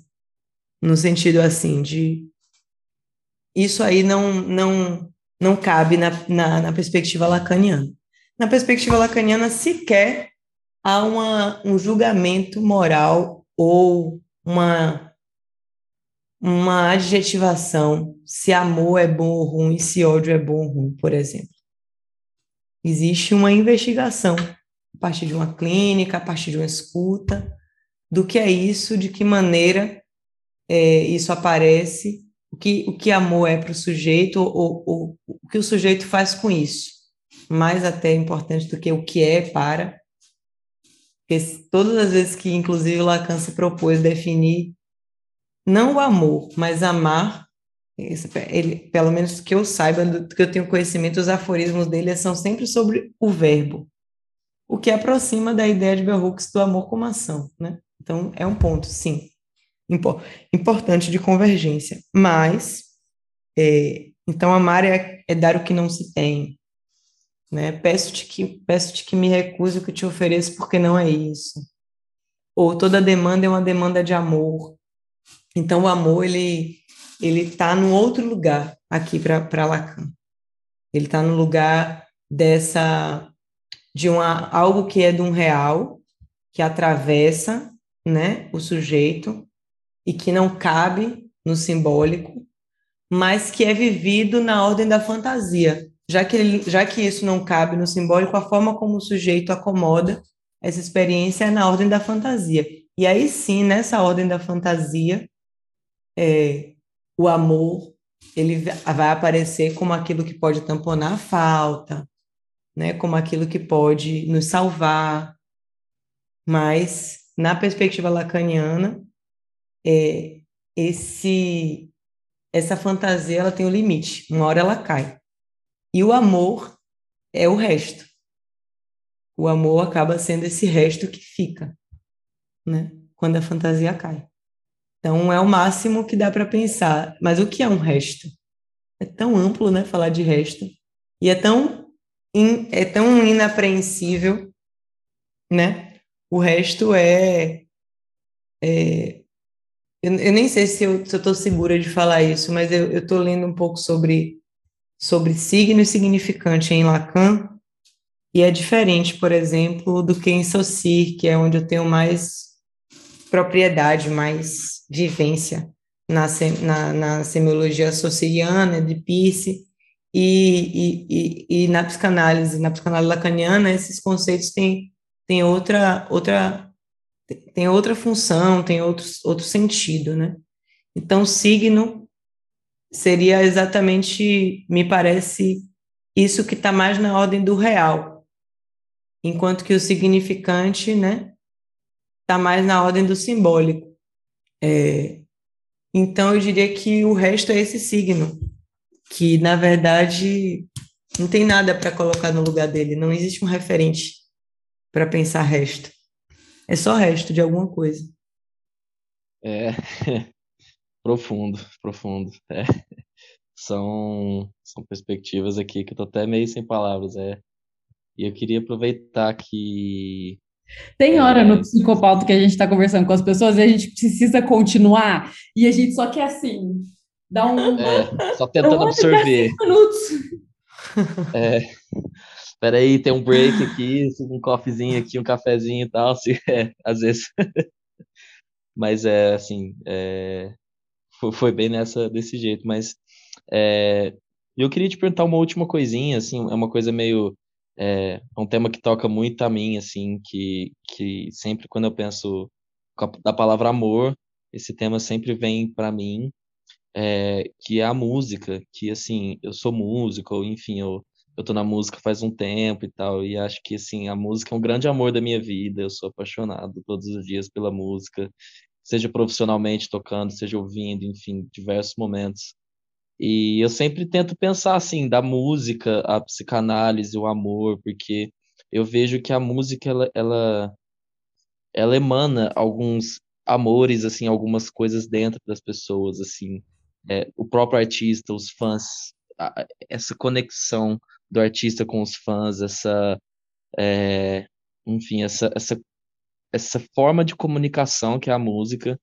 no sentido assim de isso aí não não não cabe na, na, na perspectiva lacaniana. Na perspectiva lacaniana, sequer há uma, um julgamento moral ou uma, uma adjetivação se amor é bom ou ruim, se ódio é bom ou ruim, por exemplo. Existe uma investigação a partir de uma clínica, a partir de uma escuta, do que é isso, de que maneira é, isso aparece, o que, o que amor é para o sujeito, ou, ou, o que o sujeito faz com isso. Mais até importante do que o que é para. Porque todas as vezes que, inclusive, Lacan se propôs definir não o amor, mas amar, ele, pelo menos que eu saiba, do que eu tenho conhecimento, os aforismos dele são sempre sobre o verbo, o que aproxima da ideia de Bell Hooks do amor como ação, né? Então, é um ponto, sim importante de convergência. Mas, é, então, amar é, é, dar o que não se tem. Né? Peço-te que, peço -te que me recuse o que te ofereço, porque não é isso. Ou toda demanda é uma demanda de amor. Então, o amor, ele ele está num outro lugar aqui para Lacan. Ele está no lugar dessa de uma algo que é de um real que atravessa, né, o sujeito e que não cabe no simbólico, mas que é vivido na ordem da fantasia. Já que, já que isso não cabe no simbólico, a forma como o sujeito acomoda essa experiência é na ordem da fantasia. E aí sim, nessa ordem da fantasia, é, o amor ele vai aparecer como aquilo que pode tamponar a falta, né? Como aquilo que pode nos salvar. Mas na perspectiva lacaniana, é, esse essa fantasia ela tem um limite. Uma hora ela cai. E o amor é o resto. O amor acaba sendo esse resto que fica, né? Quando a fantasia cai. Então é o máximo que dá para pensar. Mas o que é um resto? É tão amplo, né? Falar de resto e é tão in, é tão inapreensível, né? O resto é, é eu, eu, nem sei se eu estou segura de falar isso, mas eu estou lendo um pouco sobre sobre signo e significante em Lacan, e é diferente, por exemplo, do que em Saussure, que é onde eu tenho mais propriedade, mais vivência na, na, na semiologia saussuriana, de Peirce, e, e, e, na psicanálise, na psicanálise lacaniana, esses conceitos têm, têm outra, outra, têm outra função, têm outro, outro sentido, né? Então, signo seria exatamente, me parece, isso que está mais na ordem do real, enquanto que o significante, né, está mais na ordem do simbólico. É, então, eu diria que o resto é esse signo, que na verdade não tem nada para colocar no lugar dele, não existe um referente para pensar resto. É só resto de alguma coisa. É, Profundo, profundo. É. São, são perspectivas aqui que eu tô até meio sem palavras. É. E eu queria aproveitar que. Tem hora é... no psicopauta que a gente está conversando com as pessoas e a gente precisa continuar e a gente só quer assim, dar um. É, só tentando absorver. minutos. É. Peraí, tem um break aqui, um coffeezinho aqui, um cafezinho e tal. Assim, é, às vezes. Mas é assim, é, foi bem nessa desse jeito, mas é, eu queria te perguntar uma última coisinha, assim, é uma coisa meio é, é um tema que toca muito a mim, assim, que, que sempre quando eu penso da palavra amor, esse tema sempre vem para mim, é, que é a música, que assim, eu sou músico, enfim, eu, eu tô na música faz um tempo e tal, e acho que assim, a música é um grande amor da minha vida, eu sou apaixonado todos os dias pela música, seja profissionalmente tocando, seja ouvindo, enfim, diversos momentos. E eu sempre tento pensar assim, da música, a psicanálise, o amor, porque eu vejo que a música ela ela, ela emana alguns amores assim, algumas coisas dentro das pessoas assim. É, o próprio artista, os fãs, a, essa conexão do artista com os fãs, essa é, enfim, essa, essa essa forma de comunicação que é a música,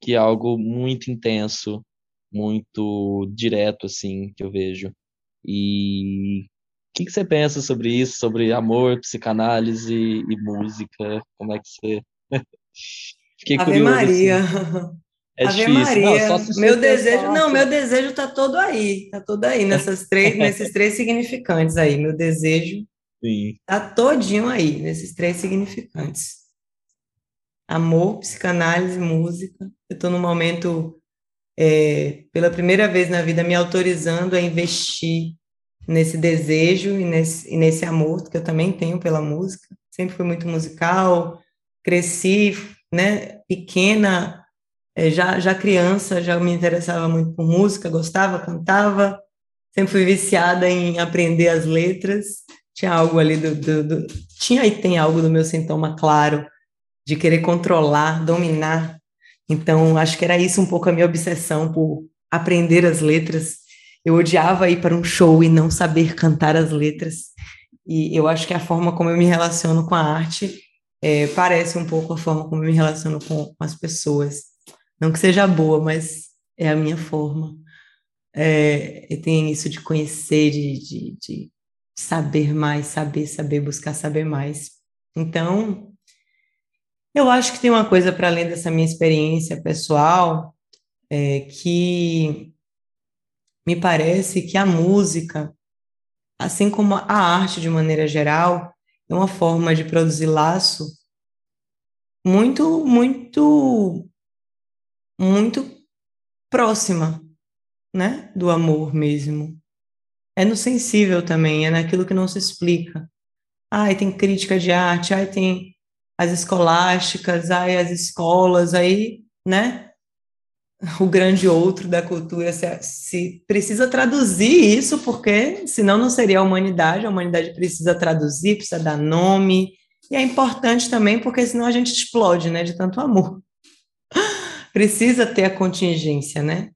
que é algo muito intenso, muito direto, assim, que eu vejo. E o que, que você pensa sobre isso, sobre amor, psicanálise e música? Como é que você. Fiquei Ave curioso. Maria. Assim. É Ave difícil. Maria. Não, meu desejo, não, meu desejo tá todo aí, tá todo aí nessas três, nesses três significantes aí. Meu desejo Sim. tá todinho aí nesses três significantes amor, psicanálise, música. Eu estou num momento, é, pela primeira vez na vida, me autorizando a investir nesse desejo e nesse, e nesse amor que eu também tenho pela música. Sempre fui muito musical, cresci, né, pequena, é, já, já criança, já me interessava muito por música, gostava, cantava, sempre fui viciada em aprender as letras. Tinha algo ali do, do, do tinha e tem algo do meu sintoma claro de querer controlar, dominar. Então, acho que era isso um pouco a minha obsessão por aprender as letras. Eu odiava ir para um show e não saber cantar as letras. E eu acho que a forma como eu me relaciono com a arte é, parece um pouco a forma como eu me relaciono com, com as pessoas. Não que seja boa, mas é a minha forma. É, tem isso de conhecer, de, de, de saber mais, saber, saber, buscar saber mais. Então, eu acho que tem uma coisa para além dessa minha experiência pessoal, é, que me parece que a música, assim como a arte de maneira geral, é uma forma de produzir laço muito, muito, muito próxima né, do amor mesmo. É no sensível também, é naquilo que não se explica. Ai, tem crítica de arte, ai, tem as escolásticas, ai, as escolas, aí, né? O grande outro da cultura se, se precisa traduzir isso, porque senão não seria a humanidade. A humanidade precisa traduzir, precisa dar nome, e é importante também porque senão a gente explode, né, de tanto amor. Precisa ter a contingência, né?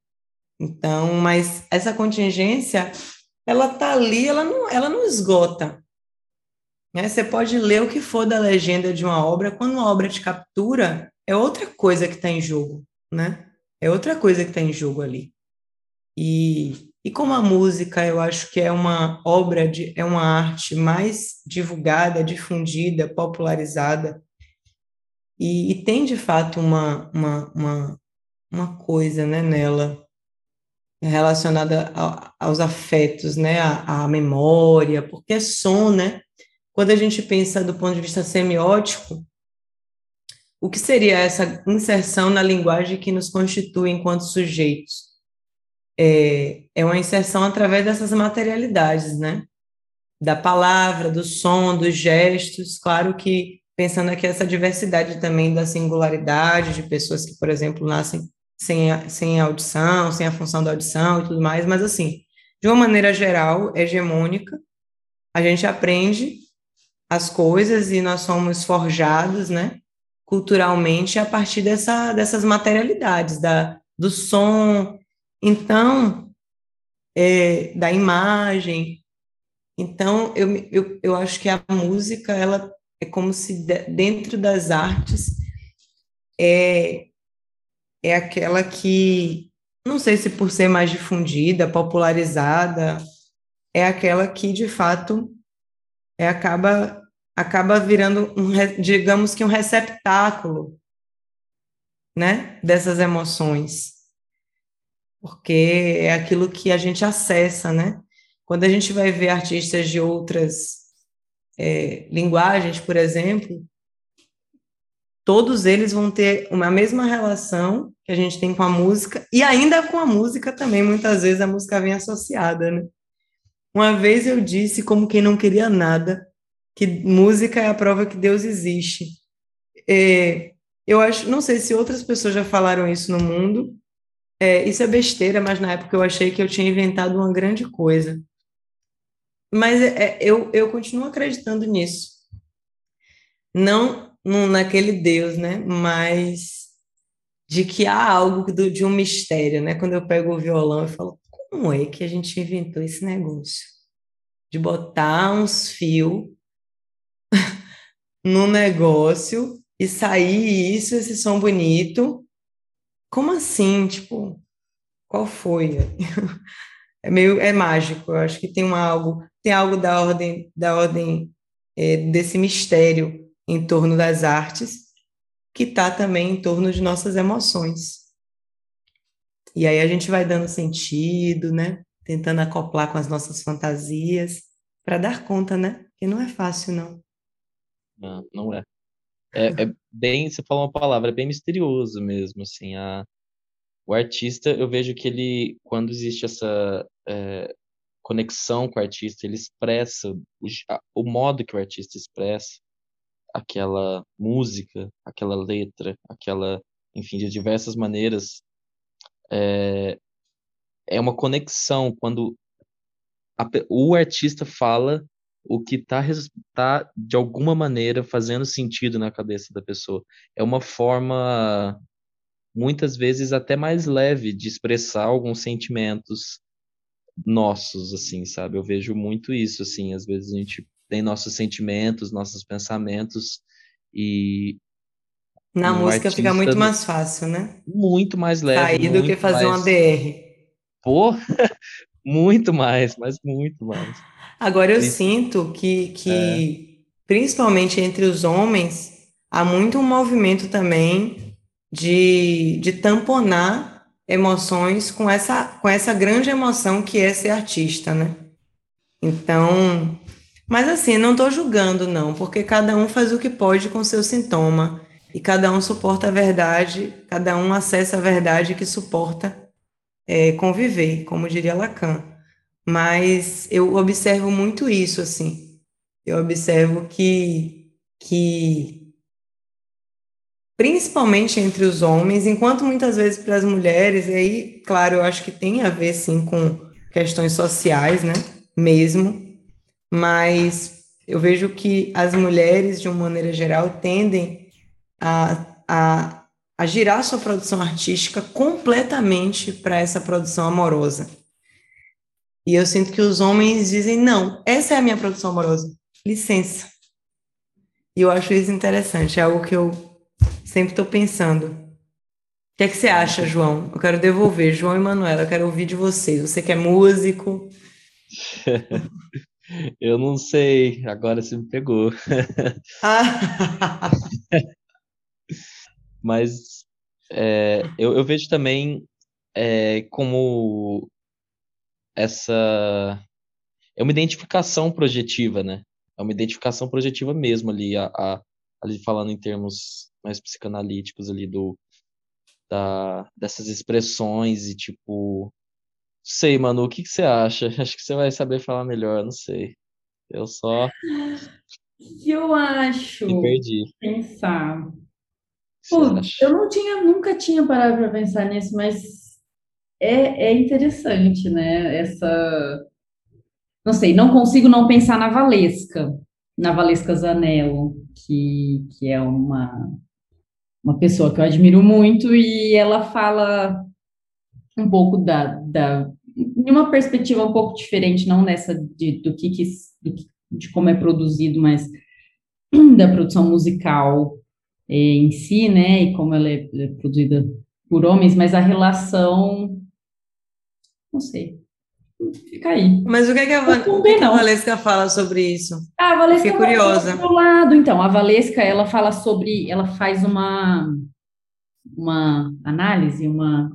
Então, mas essa contingência, ela tá ali, ela não, ela não esgota. Né? Você pode ler o que for da legenda de uma obra, quando uma obra te captura, é outra coisa que está em jogo, né? É outra coisa que está em jogo ali. E, e como a música, eu acho que é uma obra, de, é uma arte mais divulgada, difundida, popularizada, e, e tem de fato uma, uma, uma, uma coisa né, nela relacionada a, aos afetos, né, à, à memória, porque é som, né? Quando a gente pensa do ponto de vista semiótico, o que seria essa inserção na linguagem que nos constitui enquanto sujeitos? É, é uma inserção através dessas materialidades, né? Da palavra, do som, dos gestos. Claro que pensando aqui essa diversidade também da singularidade de pessoas que, por exemplo, nascem sem sem audição, sem a função da audição e tudo mais, mas assim, de uma maneira geral, hegemônica, a gente aprende as coisas e nós somos forjados, né, culturalmente a partir dessa, dessas materialidades, da, do som, então, é, da imagem. Então, eu, eu, eu acho que a música, ela é como se dentro das artes é, é aquela que, não sei se por ser mais difundida, popularizada, é aquela que, de fato, é, acaba, acaba virando, um, digamos que um receptáculo né, dessas emoções. Porque é aquilo que a gente acessa, né? Quando a gente vai ver artistas de outras é, linguagens, por exemplo, todos eles vão ter uma mesma relação que a gente tem com a música, e ainda com a música também, muitas vezes a música vem associada, né? Uma vez eu disse, como quem não queria nada, que música é a prova que Deus existe. É, eu acho, não sei se outras pessoas já falaram isso no mundo, é, isso é besteira, mas na época eu achei que eu tinha inventado uma grande coisa. Mas é, eu, eu continuo acreditando nisso. Não no, naquele Deus, né? Mas de que há algo do, de um mistério, né? Quando eu pego o violão, eu falo, como é que a gente inventou esse negócio? De botar uns fios no negócio e sair isso, esse som bonito. Como assim? Tipo, qual foi? É meio é mágico. Eu acho que tem um algo, tem algo da ordem da ordem é, desse mistério em torno das artes, que está também em torno de nossas emoções. E aí a gente vai dando sentido, né? Tentando acoplar com as nossas fantasias, para dar conta, né? Que não é fácil, não. Não, não é. É, é bem, você falou uma palavra, é bem misterioso mesmo, assim, a, o artista, eu vejo que ele, quando existe essa é, conexão com o artista, ele expressa o, o modo que o artista expressa, aquela música, aquela letra, aquela, enfim, de diversas maneiras, é, é uma conexão quando a, o artista fala o que está tá, de alguma maneira fazendo sentido na cabeça da pessoa. É uma forma muitas vezes até mais leve de expressar alguns sentimentos nossos, assim, sabe? Eu vejo muito isso, assim, às vezes a gente tem nossos sentimentos, nossos pensamentos e na um música fica muito mais fácil, né? Muito mais leve. Sair do que fazer mais... uma DR. Pô, muito mais, mas muito mais. Agora eu sinto que, que é. principalmente entre os homens, há muito um movimento também de, de tamponar emoções com essa, com essa grande emoção que é ser artista, né? Então, mas assim, não estou julgando, não, porque cada um faz o que pode com seu sintoma. E cada um suporta a verdade, cada um acessa a verdade que suporta é, conviver, como diria Lacan. Mas eu observo muito isso, assim. Eu observo que, que principalmente entre os homens, enquanto muitas vezes para as mulheres, e aí, claro, eu acho que tem a ver, sim, com questões sociais, né, mesmo, mas eu vejo que as mulheres, de uma maneira geral, tendem a, a, a girar sua produção artística completamente para essa produção amorosa. E eu sinto que os homens dizem: não, essa é a minha produção amorosa, licença. E eu acho isso interessante, é algo que eu sempre estou pensando. O que é que você acha, João? Eu quero devolver, João e Manuela, eu quero ouvir de vocês. Você que é músico. eu não sei, agora você me pegou. Ah. Mas é, eu, eu, vejo também é, como essa é uma identificação projetiva, né? É uma identificação projetiva mesmo ali, a, a, ali falando em termos mais psicanalíticos ali do da, dessas expressões e tipo sei, mano, o que, que você acha? Acho que você vai saber falar melhor, não sei. Eu só eu acho. Me perdi. Pensar. Pô, eu não tinha, nunca tinha parado para pensar nisso, mas é, é interessante, né? Essa. Não sei, não consigo não pensar na Valesca, na Valesca Zanello, que, que é uma, uma pessoa que eu admiro muito, e ela fala um pouco da, da em uma perspectiva um pouco diferente, não nessa de, do que, que do, de como é produzido, mas da produção musical é, em si, né, e como ela é, é produzida por homens, mas a relação, não sei, fica aí. Mas o que, é que, a, o que, é que a Valesca fala sobre isso? Ah, a Valesca Fiquei curiosa. Do lado, então, a Valesca, ela fala sobre, ela faz uma, uma análise, uma,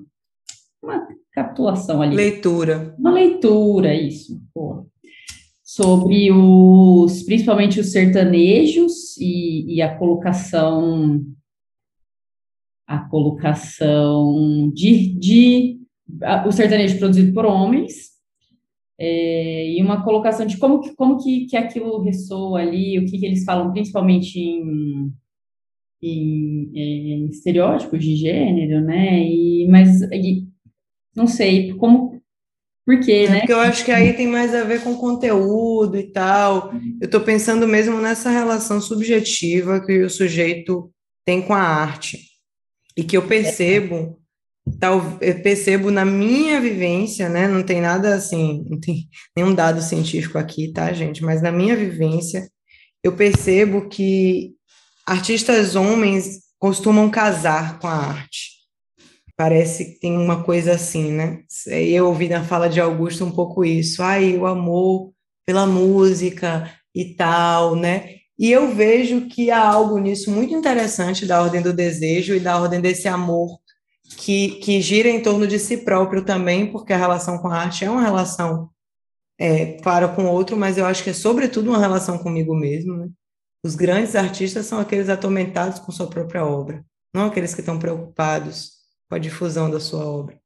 uma capitulação ali. Leitura. Uma leitura, isso. Pô. Sobre os, principalmente os sertanejos e, e a colocação, a colocação de, de o sertanejo produzido por homens, é, e uma colocação de como que, como que, que aquilo ressoa ali, o que, que eles falam, principalmente em, em, em estereótipos de gênero, né? E, mas e, não sei, como. Por quê, é, né? Porque eu acho que aí tem mais a ver com conteúdo e tal. Eu estou pensando mesmo nessa relação subjetiva que o sujeito tem com a arte. E que eu percebo, tal, eu percebo na minha vivência, né? Não tem nada assim, não tem nenhum dado científico aqui, tá, gente? Mas na minha vivência, eu percebo que artistas homens costumam casar com a arte. Parece que tem uma coisa assim, né? Eu ouvi na fala de Augusto um pouco isso. Ai, o amor pela música e tal, né? E eu vejo que há algo nisso muito interessante da ordem do desejo e da ordem desse amor que, que gira em torno de si próprio também, porque a relação com a arte é uma relação, é, claro, com o outro, mas eu acho que é sobretudo uma relação comigo mesmo, né? Os grandes artistas são aqueles atormentados com sua própria obra, não aqueles que estão preocupados com a difusão da sua obra.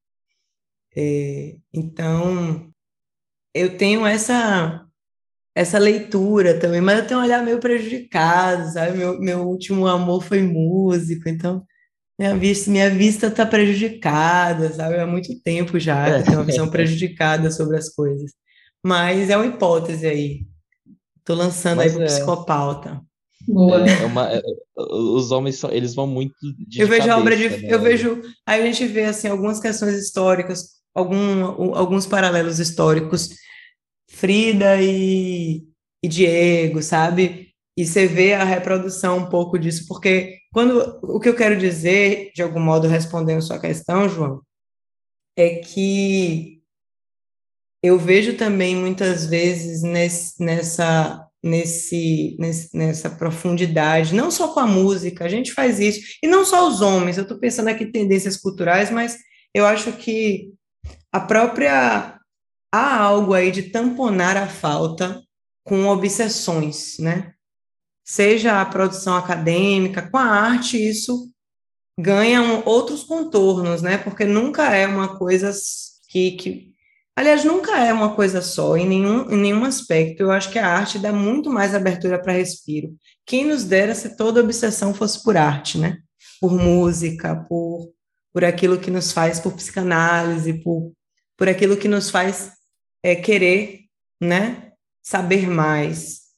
É, então, eu tenho essa essa leitura também, mas eu tenho um olhar meio prejudicado, sabe? Meu, meu último amor foi músico, então minha vista minha vista está prejudicada, sabe? Há muito tempo já que eu tenho uma visão prejudicada sobre as coisas. Mas é uma hipótese aí. Estou lançando mas aí para o é. psicopauta. Boa. É, é uma, é, os homens são, eles vão muito de Eu vejo cabeça, obra de, né? eu vejo, aí a gente vê assim algumas questões históricas, algum, alguns paralelos históricos, Frida e, e Diego, sabe? E você vê a reprodução um pouco disso, porque quando o que eu quero dizer, de algum modo respondendo sua questão, João, é que eu vejo também muitas vezes nesse, nessa nesse, nesse, nessa profundidade, não só com a música, a gente faz isso, e não só os homens, eu estou pensando aqui em tendências culturais, mas eu acho que a própria. Há algo aí de tamponar a falta com obsessões, né? Seja a produção acadêmica, com a arte, isso ganha um, outros contornos, né? Porque nunca é uma coisa que, que aliás, nunca é uma coisa só, em nenhum, em nenhum aspecto. Eu acho que a arte dá muito mais abertura para respiro. Quem nos dera se toda obsessão fosse por arte, né? Por música, por, por aquilo que nos faz, por psicanálise, por, por aquilo que nos faz é, querer, né? Saber mais.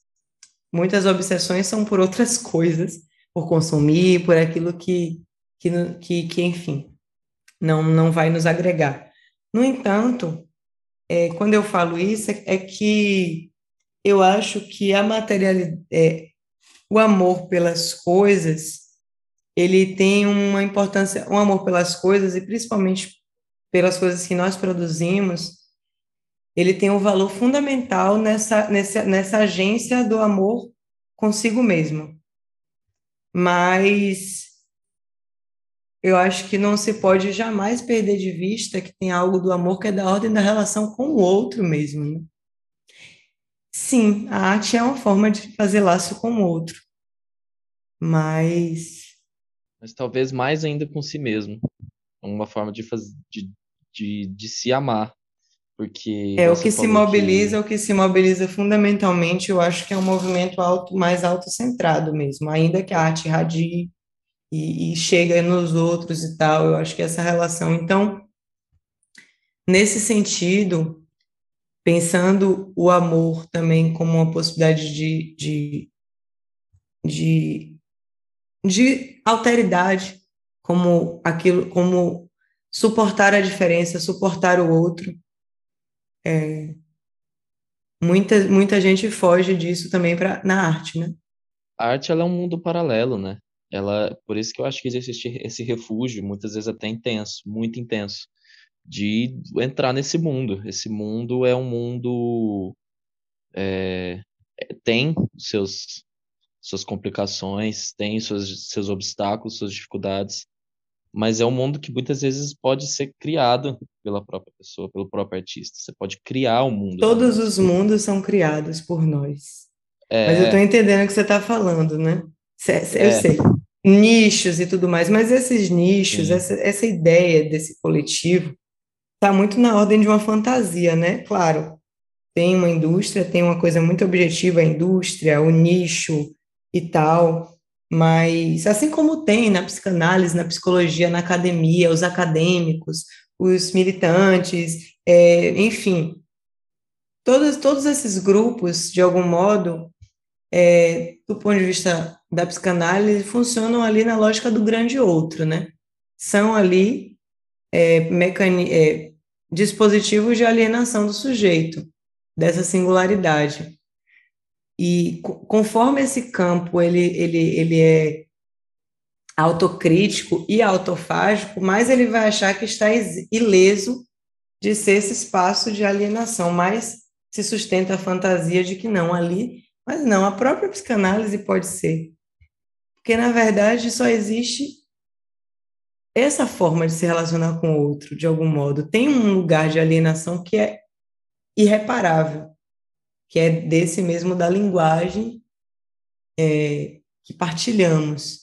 Muitas obsessões são por outras coisas, por consumir, por aquilo que, que, que, que enfim, não, não vai nos agregar. No entanto, é, quando eu falo isso, é, é, que eu acho que a materialidade, é, o amor pelas coisas, ele tem uma importância, um amor pelas coisas, e principalmente pelas coisas que nós produzimos, ele tem um valor fundamental nessa, nessa, nessa agência do amor consigo mesmo. Mas eu acho que não se pode jamais perder de vista que tem algo do amor que é da ordem da relação com o outro mesmo. Né? Sim, a arte é uma forma de fazer laço com o outro, mas. Mas talvez mais ainda com si mesmo. Uma forma de, de, de, de se amar. Porque é o que se mobiliza, que... o que se mobiliza fundamentalmente, eu acho que é um movimento auto, mais autocentrado mesmo, ainda que a arte radie e, e chega nos outros e tal. Eu acho que essa relação. Então, nesse sentido, pensando o amor também como uma possibilidade de, de, de, de alteridade, como aquilo, como suportar a diferença, suportar o outro. É, muita, muita gente foge disso também pra, na arte, né? A arte ela é um mundo paralelo, né? ela por isso que eu acho que existe esse refúgio muitas vezes até intenso muito intenso de entrar nesse mundo esse mundo é um mundo é, tem seus suas complicações tem seus seus obstáculos suas dificuldades mas é um mundo que muitas vezes pode ser criado pela própria pessoa pelo próprio artista. Você pode criar o um mundo todos os mundos são criados por nós. É... mas eu estou entendendo o que você está falando né? Eu é. sei. Nichos e tudo mais, mas esses nichos, essa, essa ideia desse coletivo está muito na ordem de uma fantasia, né? Claro, tem uma indústria, tem uma coisa muito objetiva, a indústria, o nicho e tal, mas assim como tem na psicanálise, na psicologia, na academia, os acadêmicos, os militantes, é, enfim, todos, todos esses grupos, de algum modo, é, do ponto de vista da psicanálise funcionam ali na lógica do grande outro, né? São ali é, é, dispositivos de alienação do sujeito, dessa singularidade. E conforme esse campo ele, ele, ele é autocrítico e autofágico, mais ele vai achar que está ileso de ser esse espaço de alienação, mais se sustenta a fantasia de que não ali, mas não, a própria psicanálise pode ser. Porque, na verdade, só existe essa forma de se relacionar com o outro, de algum modo. Tem um lugar de alienação que é irreparável, que é desse mesmo da linguagem é, que partilhamos.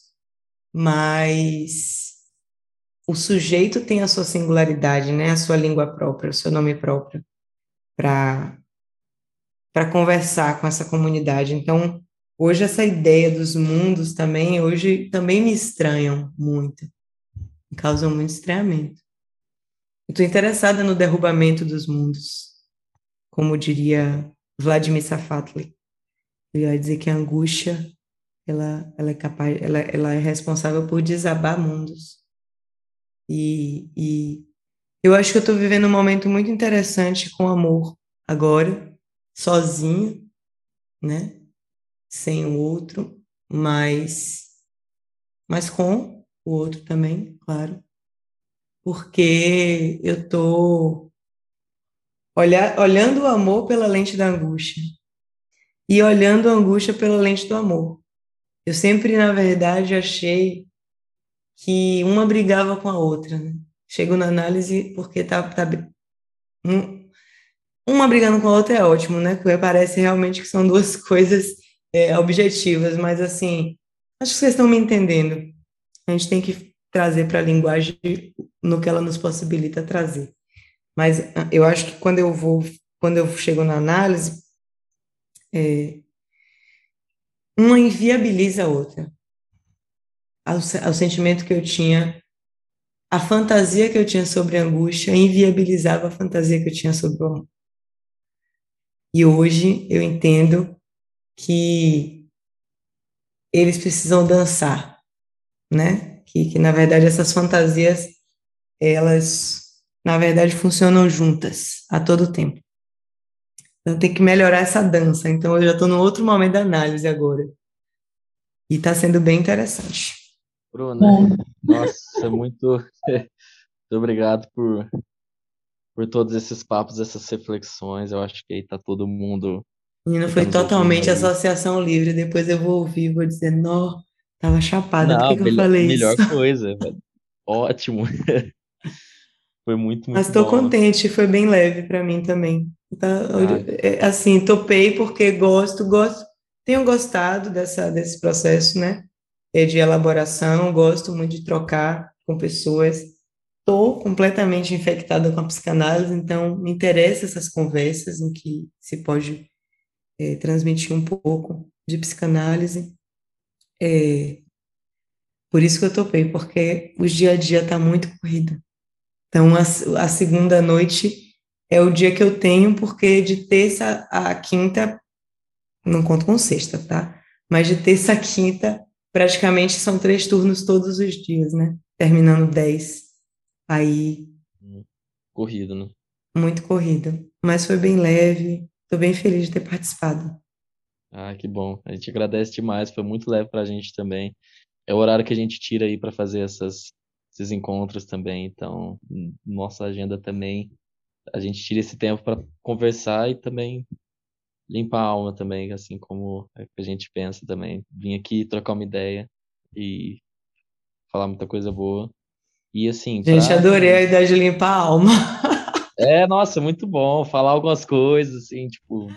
Mas o sujeito tem a sua singularidade, né? a sua língua própria, o seu nome próprio, para conversar com essa comunidade. Então, Hoje essa ideia dos mundos também, hoje também me estranham muito, me causam muito estranhamento. Estou interessada no derrubamento dos mundos, como diria Vladimir Safatli. Ele vai dizer que a angústia ela, ela é capaz, ela, ela é responsável por desabar mundos. E, e eu acho que eu estou vivendo um momento muito interessante com amor agora, sozinho, né? sem o outro, mas, mas com o outro também, claro. Porque eu estou olhando o amor pela lente da angústia e olhando a angústia pela lente do amor. Eu sempre, na verdade, achei que uma brigava com a outra. Né? Chego na análise porque tá, tá um, uma brigando com a outra é ótimo, né? Porque parece realmente que são duas coisas é, objetivas, mas assim, acho que vocês estão me entendendo. A gente tem que trazer para a linguagem no que ela nos possibilita trazer. Mas ah, eu acho que quando eu vou, quando eu chego na análise, é, uma inviabiliza a outra. O, o sentimento que eu tinha, a fantasia que eu tinha sobre a angústia inviabilizava a fantasia que eu tinha sobre o amor. E hoje eu entendo que eles precisam dançar, né? Que, que na verdade essas fantasias elas na verdade funcionam juntas a todo tempo. Então tem que melhorar essa dança. Então eu já estou no outro momento da análise agora. E está sendo bem interessante. Bruna, nossa, muito, muito obrigado por, por todos esses papos, essas reflexões. Eu acho que aí está todo mundo. E não foi totalmente associação livre. Depois eu vou ouvir e vou dizer, não, tava chapada, não, por que, que eu falei melhor isso? Melhor coisa, ótimo. Foi muito, muito Mas estou contente, foi bem leve para mim também. Tá, ah. Assim, topei porque gosto, gosto, tenho gostado dessa, desse processo, né? É de elaboração, gosto muito de trocar com pessoas. Estou completamente infectada com a psicanálise, então me interessa essas conversas em que se pode é, transmitir um pouco de psicanálise. É, por isso que eu topei, porque o dia a dia está muito corrido. Então, a, a segunda noite é o dia que eu tenho, porque de terça a quinta, não conto com sexta, tá? Mas de terça a quinta, praticamente são três turnos todos os dias, né? Terminando dez. Aí. Corrido, né? Muito corrido. Mas foi bem leve. Estou bem feliz de ter participado. Ah, que bom. A gente agradece demais. Foi muito leve para a gente também. É o horário que a gente tira aí para fazer essas esses encontros também. Então, nossa agenda também, a gente tira esse tempo para conversar e também limpar a alma também, assim como é a gente pensa também. Vim aqui trocar uma ideia e falar muita coisa boa. E assim. Gente, pra... adorei a ideia de limpar a alma. É, nossa, muito bom. Falar algumas coisas, assim, tipo.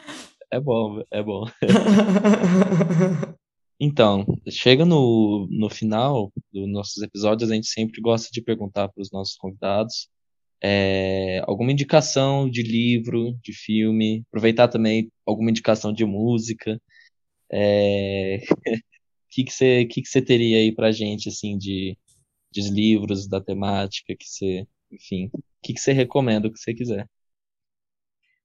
É bom, é bom. Então, chega no, no final dos nossos episódios, a gente sempre gosta de perguntar para os nossos convidados é, alguma indicação de livro, de filme, aproveitar também alguma indicação de música. É, o que, que, você, que, que você teria aí para gente, assim, de, de livros, da temática, que você, enfim, o que, que você recomenda, o que você quiser?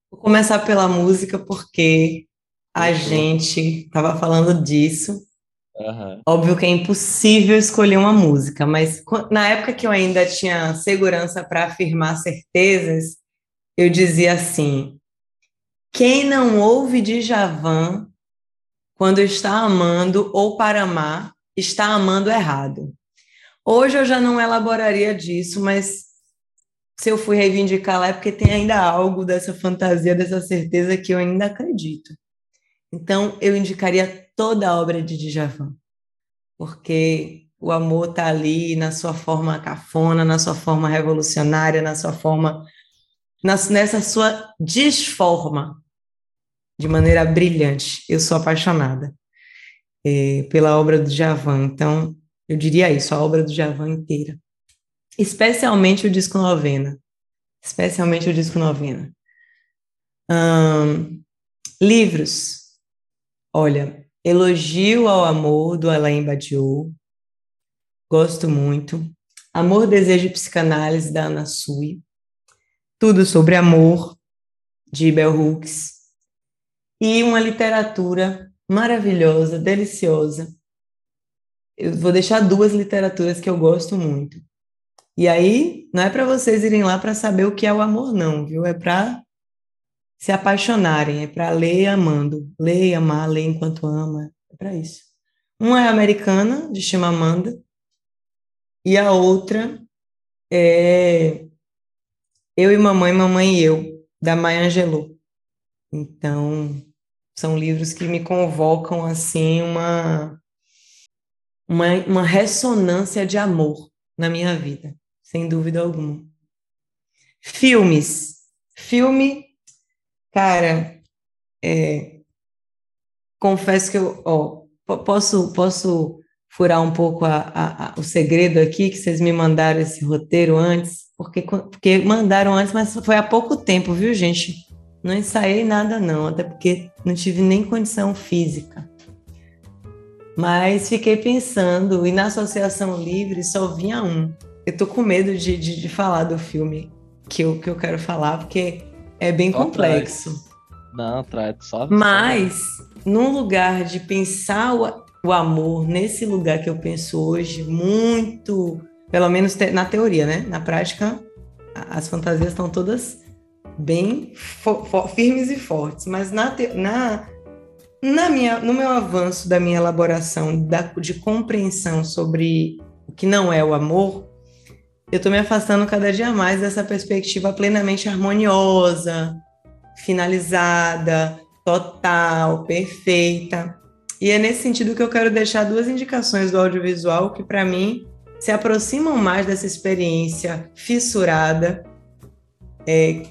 Vou começar pela música, porque a gente estava falando disso Uhum. Óbvio que é impossível escolher uma música, mas na época que eu ainda tinha segurança para afirmar certezas, eu dizia assim: quem não ouve de Javan quando está amando ou para amar, está amando errado. Hoje eu já não elaboraria disso, mas se eu fui reivindicar lá é porque tem ainda algo dessa fantasia, dessa certeza que eu ainda acredito. Então, eu indicaria toda a obra de Djavan, porque o amor está ali na sua forma cafona, na sua forma revolucionária, na sua forma, nessa sua disforma, de maneira brilhante. Eu sou apaixonada é, pela obra do Djavan, então eu diria isso, a obra do Djavan inteira. Especialmente o disco novena. Especialmente o disco novena. livros. Olha, Elogio ao Amor, do Alain Badiou. Gosto muito. Amor, Desejo e Psicanálise, da Ana Sui. Tudo sobre amor, de Bell Hooks. E uma literatura maravilhosa, deliciosa. Eu vou deixar duas literaturas que eu gosto muito. E aí, não é para vocês irem lá para saber o que é o amor, não, viu? É para se apaixonarem, é para ler amando, ler e amar, ler enquanto ama, é para isso. Uma é americana, de Chimamanda, e a outra é Eu e Mamãe, Mamãe e Eu, da Maya Angelou. Então, são livros que me convocam, assim, uma, uma, uma ressonância de amor na minha vida, sem dúvida alguma. Filmes. Filme Cara, é, confesso que eu ó, posso, posso furar um pouco a, a, a, o segredo aqui, que vocês me mandaram esse roteiro antes, porque, porque mandaram antes, mas foi há pouco tempo, viu, gente? Não ensaiei nada, não, até porque não tive nem condição física. Mas fiquei pensando, e na Associação Livre só vinha um. Eu tô com medo de, de, de falar do filme que eu, que eu quero falar, porque é bem só complexo. Traz. Não, traz só. Mas, num lugar de pensar o, o amor, nesse lugar que eu penso hoje, muito, pelo menos te, na teoria, né? Na prática, as fantasias estão todas bem firmes e fortes, mas na, te, na, na minha, no meu avanço da minha elaboração da, de compreensão sobre o que não é o amor, eu estou me afastando cada dia mais dessa perspectiva plenamente harmoniosa, finalizada, total, perfeita. E é nesse sentido que eu quero deixar duas indicações do audiovisual que, para mim, se aproximam mais dessa experiência fissurada, é,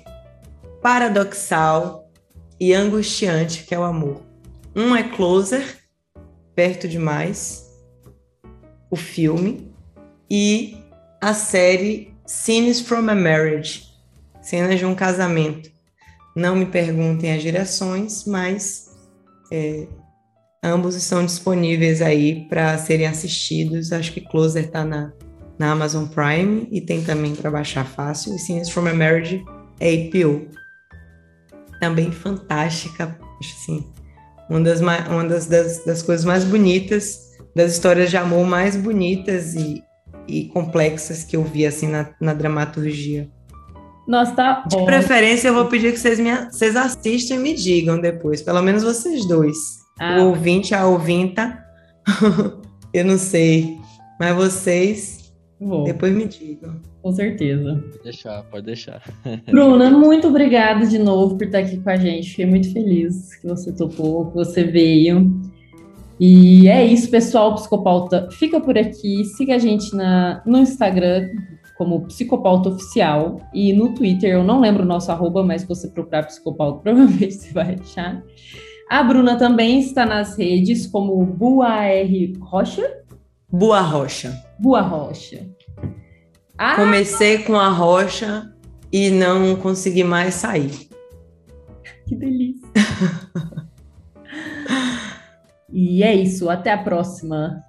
paradoxal e angustiante que é o amor. Um é Closer, Perto Demais, o filme, e a série Scenes from a Marriage, Cenas de um Casamento. Não me perguntem as direções, mas é, ambos estão disponíveis aí para serem assistidos. Acho que Closer está na, na Amazon Prime e tem também para baixar fácil. E Scenes from a Marriage é APO. Também fantástica, assim, uma das, uma das, das, das coisas mais bonitas, das histórias de amor mais bonitas e, e complexas que eu vi assim na, na dramaturgia. Nossa, tá bom. De preferência, eu vou pedir que vocês, me, vocês assistam e me digam depois, pelo menos vocês dois. Ah. O ouvinte, a ouvinta, eu não sei, mas vocês Vou. depois me digam. Com certeza. Pode deixar, pode deixar. Bruna, muito obrigada de novo por estar aqui com a gente. Fiquei muito feliz que você topou, que você veio. E é isso, pessoal. Psicopauta fica por aqui. Siga a gente na, no Instagram como Psicopauta Oficial e no Twitter, eu não lembro o nosso arroba, mas se você procurar Psicopauta, provavelmente você vai achar. A Bruna também está nas redes como Bua R. Rocha. Bua Rocha. Bua Rocha. Ah! Comecei com a rocha e não consegui mais sair. Que delícia. E é isso, até a próxima.